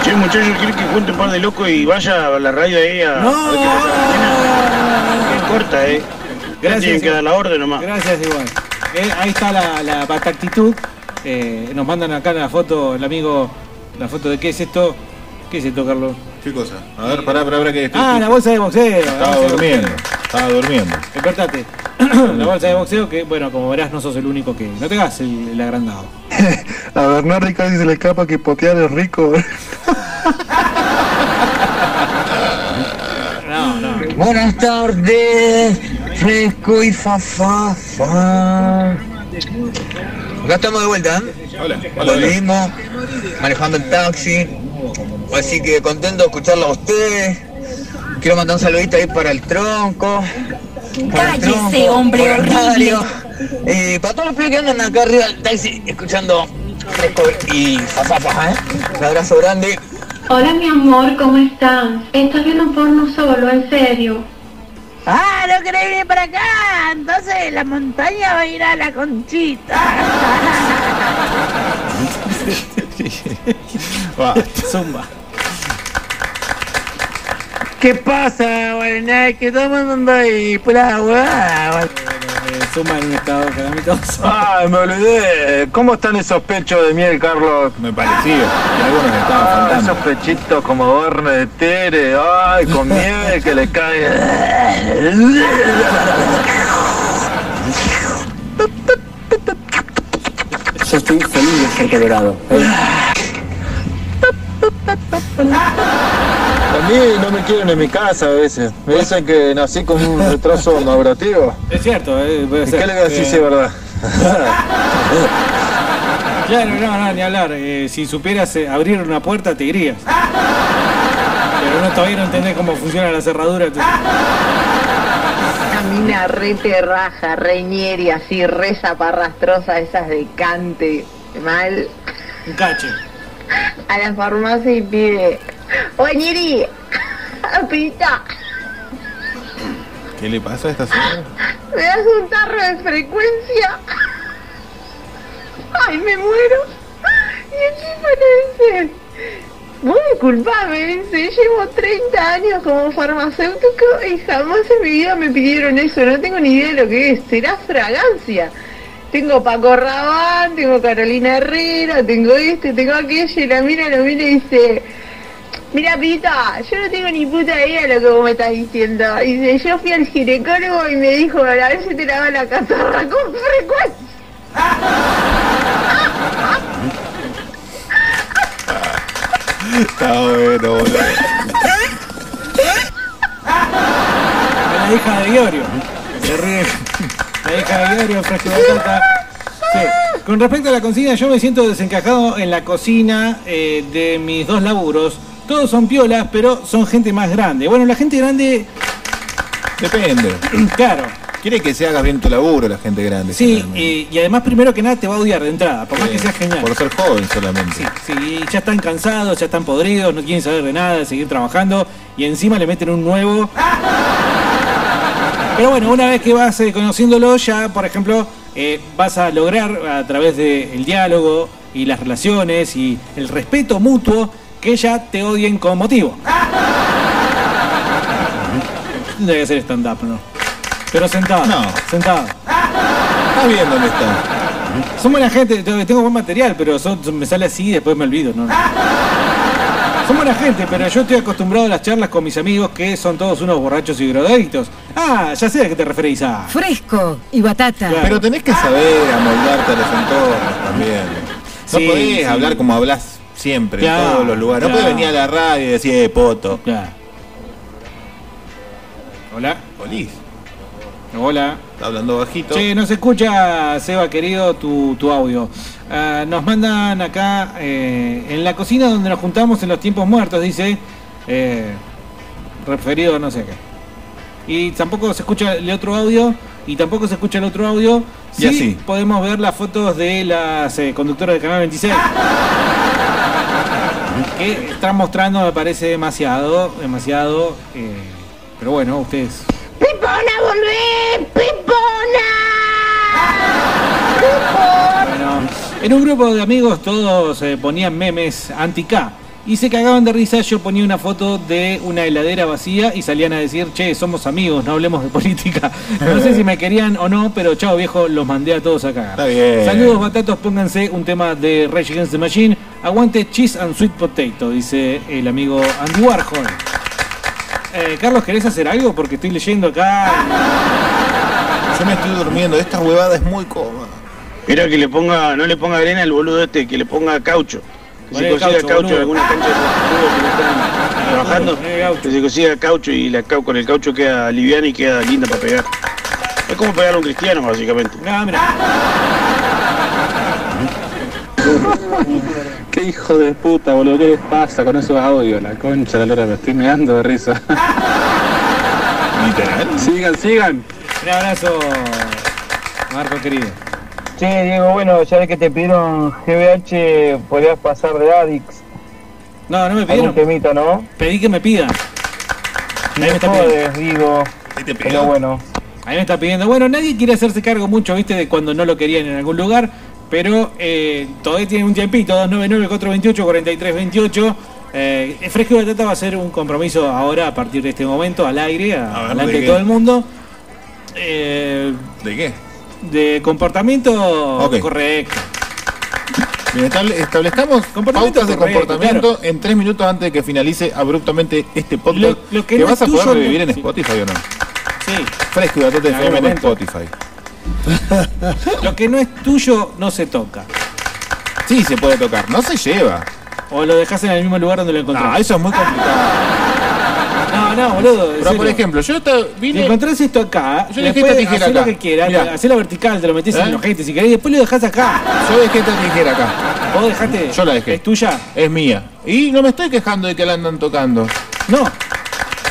Che, muchacho, ¿quiere que junte un par de locos y vaya a la radio ahí a... No, a ver qué pasa? Corta, eh. Gracias, Tienen que dar la orden nomás. Gracias, igual. Eh, ahí está la, la actitud. Eh, nos mandan acá la foto, el amigo, la foto de qué es esto. ¿Qué es esto, Carlos? ¿Qué cosa? A ver, pará, pará, pará que estoy- Ah, la bolsa de boxeo. Estaba durmiendo. Estaba durmiendo. Despertate. *coughs* la bolsa de boxeo que, bueno, como verás, no sos el único que. No te hagas el, el agrandado. *laughs* A Bernardi casi se le escapa que potear es rico. *laughs* No, no. Buenas tardes, fresco y fa fa fa. Acá estamos de vuelta, ¿eh? Hola, Volvimos, manejando el taxi. Así que contento de escucharlo a ustedes. Quiero mandar un saludito ahí para el tronco. para el Cállese, Tronco, hombre horrible. Y para todos los pibes que andan acá arriba del taxi escuchando fresco y fa fa fa, ¿eh? Un abrazo grande. Hola mi amor, ¿cómo estás? ¿Estás viendo porno solo, en serio? Ah, no querés venir para acá. Entonces la montaña va a ir a la conchita. *laughs* Zumba. ¿Qué pasa, Guaraná? ¿Qué estamos andando ahí por agua? Eh, Zumba en un estado calamitoso. Ay, me olvidé. ¿Cómo están esos pechos de miel, Carlos? Me parecía que algunos estaban Ah, faltando. esos pechitos como borne de tere. Ay, con miel que le cae. Yo estoy feliz de ser colorado. *laughs* A mí no me quieren en mi casa a veces. Me dicen que nací con un *laughs* retraso madurativo. Es cierto, eh, puede ¿Y qué le voy a decir si es verdad? *laughs* Claro, no, no, ni hablar. Eh, si supieras eh, abrir una puerta, te irías. Pero no, todavía no entendés cómo funciona la cerradura. tú- Camina re terraja, re ñeri, así, re zaparrastrosa, esas de cante, mal. Un cache. A la farmacia y pide, oye ñeri, *laughs* pita, ¿Qué le pasa a esta señora? ¿me das un tarro de frecuencia? Ay, me muero. Y encima le dice, vos disculpame, dice, llevo 30 años como farmacéutico y jamás en mi vida me pidieron eso, no tengo ni idea de lo que es, será fragancia. Tengo Paco Rabán, tengo Carolina Herrera, tengo este, tengo aquello, y la mira, lo mira y dice, mira Pita, yo no tengo ni puta idea de lo que vos me estás diciendo. Y dice, yo fui al ginecólogo y me dijo, a ver si te lava la catarra *laughs* con frecuencia. Está bueno, boludo. La hija de Iorio. Se ríe. La hija de Iorio, fresco. Sí. Con respecto a la cocina, yo me siento desencajado en la cocina eh, de mis dos laburos. Todos son piolas, pero son gente más grande. Bueno, la gente grande, Depende. *clears throat* claro. Quiere que se haga bien tu laburo la gente grande. Sí, generalmente. y, además primero que nada te va a odiar de entrada, por más que seas genial. Por ser joven solamente. Sí, ya están cansados, ya están podridos, no quieren saber de nada, de seguir trabajando y encima le meten un nuevo. *laughs* Pero bueno, una vez que vas eh, conociéndolo, ya, por ejemplo, eh, vas a lograr a través del diálogo y las relaciones y el respeto mutuo que ya te odien con motivo. Tendría que hacer stand-up, ¿no? Pero sentado. No. Sentado. Estás bien dónde está. Son buena gente, tengo buen material, pero son- me sale así y después me olvido, ¿no? Son buena gente, pero yo estoy acostumbrado a las charlas con mis amigos que son todos unos borrachos y drogadictos. Ah, ya sé a qué te referís a. Fresco y batata. Pero tenés que saber amoldarte a los entornos también. No Sí, podés sí. hablar como hablas siempre Claro, en todos los lugares. No claro. podés venir a la radio y decir, eh, poto. Hola. Polis. Hola. Está hablando bajito. Che, no se escucha, Seba querido, tu, tu audio. Ah, nos mandan acá eh, en la cocina donde nos juntamos en los tiempos muertos, dice, eh, referido no sé qué. Y tampoco se escucha el otro audio, y tampoco se escucha el otro audio. Y así. podemos ver las fotos de las eh, conductoras del canal 26. Que están mostrando, me parece demasiado, demasiado. eh, pero bueno, ustedes ¡Pipona, volvé! ¡Pipona! Bueno, en un grupo de amigos todos eh, ponían memes anti-K y se cagaban de risa. Yo ponía una foto de una heladera vacía y salían a decir, che, somos amigos, no hablemos de *laughs* política. No sé si me querían o no, pero chao viejo, los mandé a todos a cagar. Está bien. Saludos batatos, pónganse un tema de Rage Against the Machine. Aguante cheese and sweet potato, dice el amigo Andy Warhol. Eh, Carlos, ¿querés hacer algo? Porque estoy leyendo acá. Yo me estoy durmiendo. Esta huevada es muy cómoda. Mira que le ponga, no le ponga arena al boludo este, que le ponga caucho. Que se consiga caucho, en alguna cancha de fútbol que no están trabajando. Que se consiga caucho y la con el caucho queda liviana y queda linda para pegar. Es como pegar a un cristiano, básicamente. Ah, mira. Qué hijo de puta, boludo, ¿qué les pasa con esos audios? La concha de la lora, me estoy meando de risa. Literal. Sigan, sigan. Un abrazo, Marco querido. Che, Diego, bueno, ya ves que te pidieron GBH, podrías pasar de Adix. No, no me pidieron. temita, ¿no? Pedí que me pidan. Ahí me Me está pidiendo. jodes, digo. Pero bueno. Ahí me está pidiendo. Bueno, nadie quiere hacerse cargo mucho, viste, de cuando no lo querían en algún lugar. Pero eh, todavía tienen un tiempito, 299-428-4328. Eh, Fresco y Batata va a ser un compromiso ahora a partir de este momento al aire, a- A ver, delante ¿de de qué? todo el mundo. Eh, ¿De qué? De comportamiento correcto. Bien, estable- establezcamos pautas de correcto, comportamiento en tres minutos antes de que finalice abruptamente este podcast. Lo- lo que que no vas a poder revivir no- en sí. Spotify o no. Sí. Fresco y algún FM en. Spotify. *laughs* Lo que no es tuyo no se toca. Sí, se puede tocar. No se lleva. O lo dejas en el mismo lugar donde lo encontrás. No, eso es muy complicado. No, no, boludo. Pero por ejemplo, yo te- Si vine. encontrás esto acá, Yo dejé esta tijera hacé lo acá. que quieras, hacé la vertical, te lo metés ¿Eh? en el ojete si querés, y después lo dejás acá. Yo dejé esta tijera acá. Vos dejaste. Yo la dejé. ¿Es tuya? Es mía. Y no me estoy quejando de que la andan tocando. No.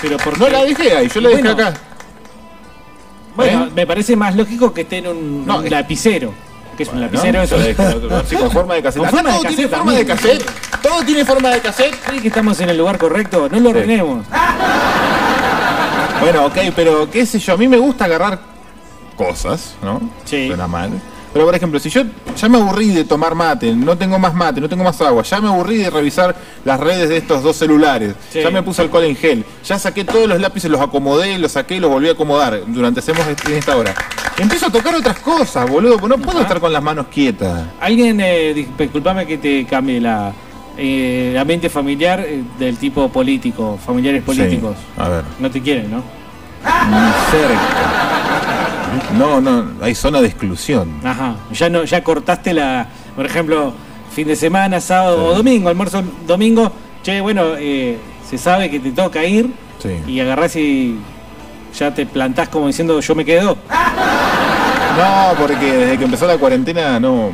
Pero por No la dejé ahí, yo la dejé Bueno, acá. Bueno, ¿Eh? me parece más lógico que esté en un, No, un es- lapicero. Que es un ¿no? lapicero eso. Otro- *laughs* Sí, con forma de cassette. Con forma de todo tiene forma de cassette. Todo tiene forma de cassette. ¿Crees que estamos en el lugar correcto? No lo Sí. arruinemos. Bueno, ok, pero qué sé yo, a mí me gusta agarrar cosas, ¿no? Sí. Suena mal. Pero por ejemplo, si yo ya me aburrí de tomar mate, no tengo más mate, no tengo más agua, ya me aburrí de revisar las redes de estos dos celulares, Sí. ya me puse alcohol en gel, ya saqué todos los lápices, los acomodé, los saqué y los volví a acomodar durante hacemos en esta hora. Empiezo a tocar otras cosas, boludo, porque no puedo estar con las manos quietas. Alguien, eh, dis- disculpame que te cambie la eh, ambiente familiar eh, del tipo político, familiares políticos. A ver. No te quieren, ¿no? Ni cerca. No, no, hay zona de exclusión. Ajá. Ya no, ya cortaste la, por ejemplo, fin de semana, sábado o domingo, almuerzo domingo. Che, bueno, eh, se sabe que te toca ir Sí. y agarrás y ya te plantás como diciendo yo me quedo. No, porque desde que empezó la cuarentena no.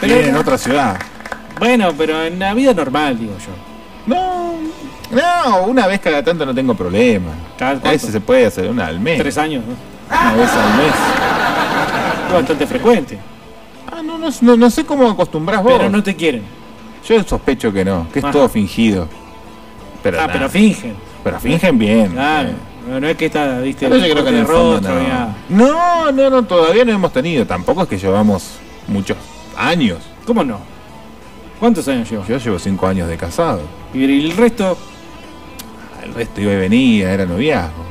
Pero- Pero en otra ciudad. Bueno, pero en la vida normal, digo yo. No, no, una vez cada tanto no tengo problema. ¿Cada A veces se puede hacer una al mes. Tres años, ¿no? Una vez al mes. Es bastante frecuente. Ah, no, no, no, no sé cómo acostumbrás vos. Pero no te quieren. Yo sospecho que no, que es Ajá. todo fingido. Pero ah, nada. pero fingen. Pero fingen bien. Claro. No, no es que está, viste, Pero yo creo que en el fondo rostro, no. ni nada. No, no, no, todavía no hemos tenido. Tampoco es que llevamos muchos años. ¿Cómo no? ¿Cuántos años llevas? Yo llevo cinco años de casado. Y el resto, El resto iba y venía, era noviazgo.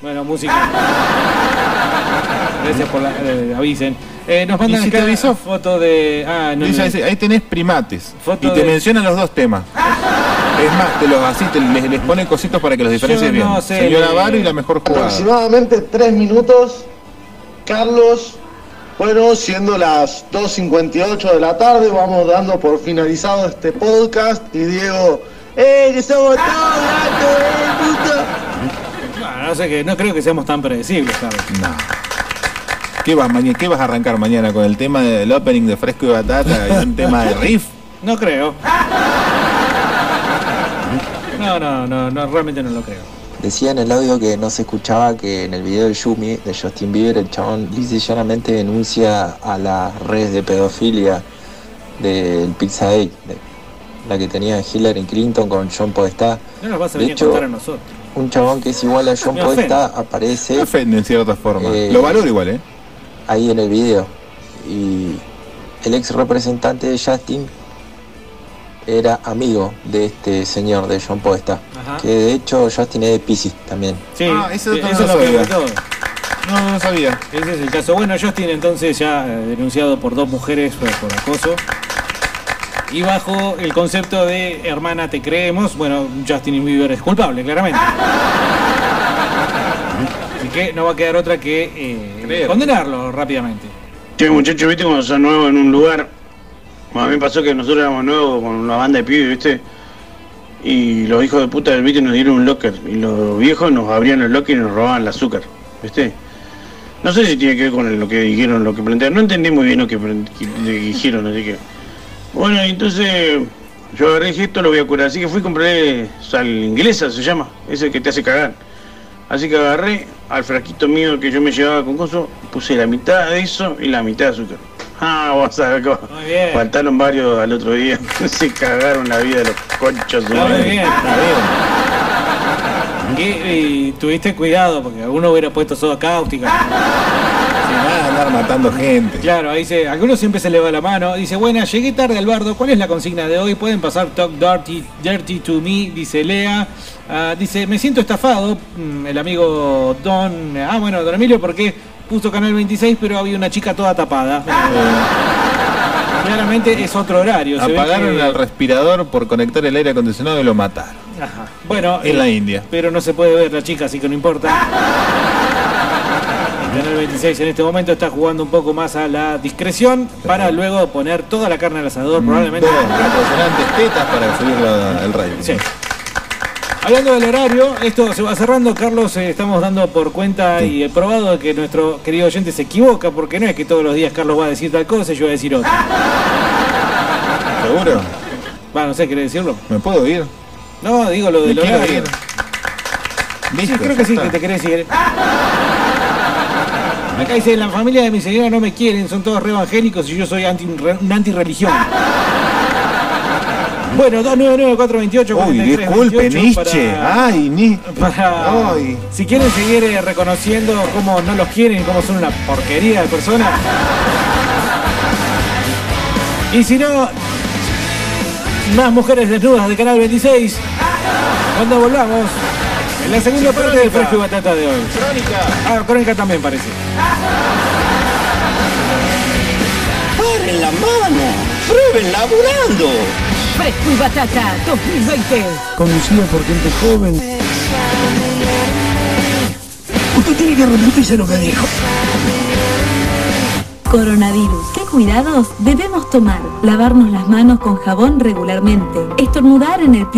bueno, música. Gracias por la eh, avisen. Eh, nos mandan ¿Y si te acá avisó? foto de. Ah, no, Dice, no. dice, ahí tenés primates. Foto y te de- mencionan los dos temas. Es más, te los así, te, les, les pone cositos para que los diferencies no bien. sé, Señora Varo y la mejor jugada. Aproximadamente tres minutos, Carlos. Bueno, siendo las 2.58 de la tarde, vamos dando por finalizado este podcast. Y Diego, ¡eh, que somos todos gatos, eh, puto! No sé que no creo que seamos tan predecibles, Carlos. No. ¿Qué vas, mañana, ¿Qué vas a arrancar mañana con el tema del opening de Fresco y Batata y un tema de riff? *laughs* No creo. No, no, no, no, realmente no lo creo. Decía en el audio que no se escuchaba que en el video del Yumi de Justin Bieber el chabón lisa y llanamente denuncia a las redes de pedofilia del Pizzagate, de- la que tenía Hillary Clinton con John Podestá. No nos vas a De venir a hecho, contar a nosotros. Un chabón que es igual a John. Podestá aparece Me ofende en cierta forma. Eh, Lo valoro igual, ¿eh? ahí en el video. Y el ex representante de Justin era amigo de este señor, de John Podestá. Ajá. Que de hecho Justin es de Pisces también. Sí, Ah, ese sí, otro eso no es lo todo. No, no sabía. Ese es el caso. Bueno, Justin entonces ya eh, denunciado por dos mujeres por, por acoso. Y bajo el concepto de hermana te creemos, bueno, Justin Bieber es culpable, claramente. Así que no va a quedar otra que eh, condenarlo rápidamente. Che, muchachos, viste cuando sos nuevo en un lugar. Bueno, a mí me pasó que nosotros éramos nuevos con una banda de pibes, viste. Y los hijos de puta del viste nos dieron un locker. Y los viejos nos abrían el locker y nos robaban el azúcar, viste. No sé si tiene que ver con lo que dijeron, lo que plantearon. No entendí muy bien lo que- que dijeron, así que. Bueno, entonces yo agarré dije, esto lo voy a curar. Así que fui y compré sal inglesa, se llama, ese que te hace cagar. Así que agarré al frasquito mío que yo me llevaba con coso, puse la mitad de eso y la mitad de azúcar. Ah, vos sabés cómo. Muy bien. Faltaron varios al otro día. *laughs* Se cagaron la vida de los conchos. Muy bien, bien. Y, y tuviste cuidado porque alguno hubiera puesto soda cáustica. Andar matando gente. Claro, ahí dice, algunos siempre se le va la mano. Dice, buena, llegué tarde al bardo. ¿Cuál es la consigna de hoy? Pueden pasar Talk Dirty, dirty to Me, dice Lea. Ah, dice, me siento estafado. Mm, El amigo Don. Ah, bueno, Don Emilio, porque puso Canal 26, pero había una chica toda tapada. *laughs* Claramente es otro horario. Apagaron que- al respirador por conectar el aire acondicionado y lo mataron. Ajá. Bueno, En eh, la India. Pero no se puede ver la chica, así que no importa. *laughs* El Canal 26 en este momento está jugando un poco más a la discreción para luego poner toda la carne al asador, probablemente. Dos impresionantes tetas para subir la- el rayo. Sí. Hablando del horario, esto se va cerrando. Carlos, eh, estamos dando por cuenta y he probado que nuestro querido oyente se equivoca, porque no es que todos los días Carlos va a decir tal cosa y yo voy a decir otra. ¿Seguro? Va, no sé, ¿querés decirlo? ¿Me puedo ir? No, digo lo del horario. ir. Sí, Listo, creo que sí, está. que te querés ir. Acá dice, la familia de mi señora no me quieren, son todos re evangélicos y yo soy anti, re- un antirreligión. *laughs* Bueno, 299-428. Uy, disculpe, Nietzsche. Ay, ni. Para, Ay. Si quieren seguir eh, reconociendo cómo no los quieren y cómo son una porquería de personas. Y si no, más mujeres desnudas de Canal 26. Cuando volvamos, en la segunda parte del Fresco y Batata de hoy. Crónica. Ah, Crónica también parece. ¡Paren la mano! ¡Prueben laburando! Fresco y Batata 2020. Conducido por gente joven. Usted tiene que repetirse lo que dijo. Coronavirus. ¿Qué cuidados debemos tomar? Lavarnos las manos con jabón regularmente. Estornudar en el pie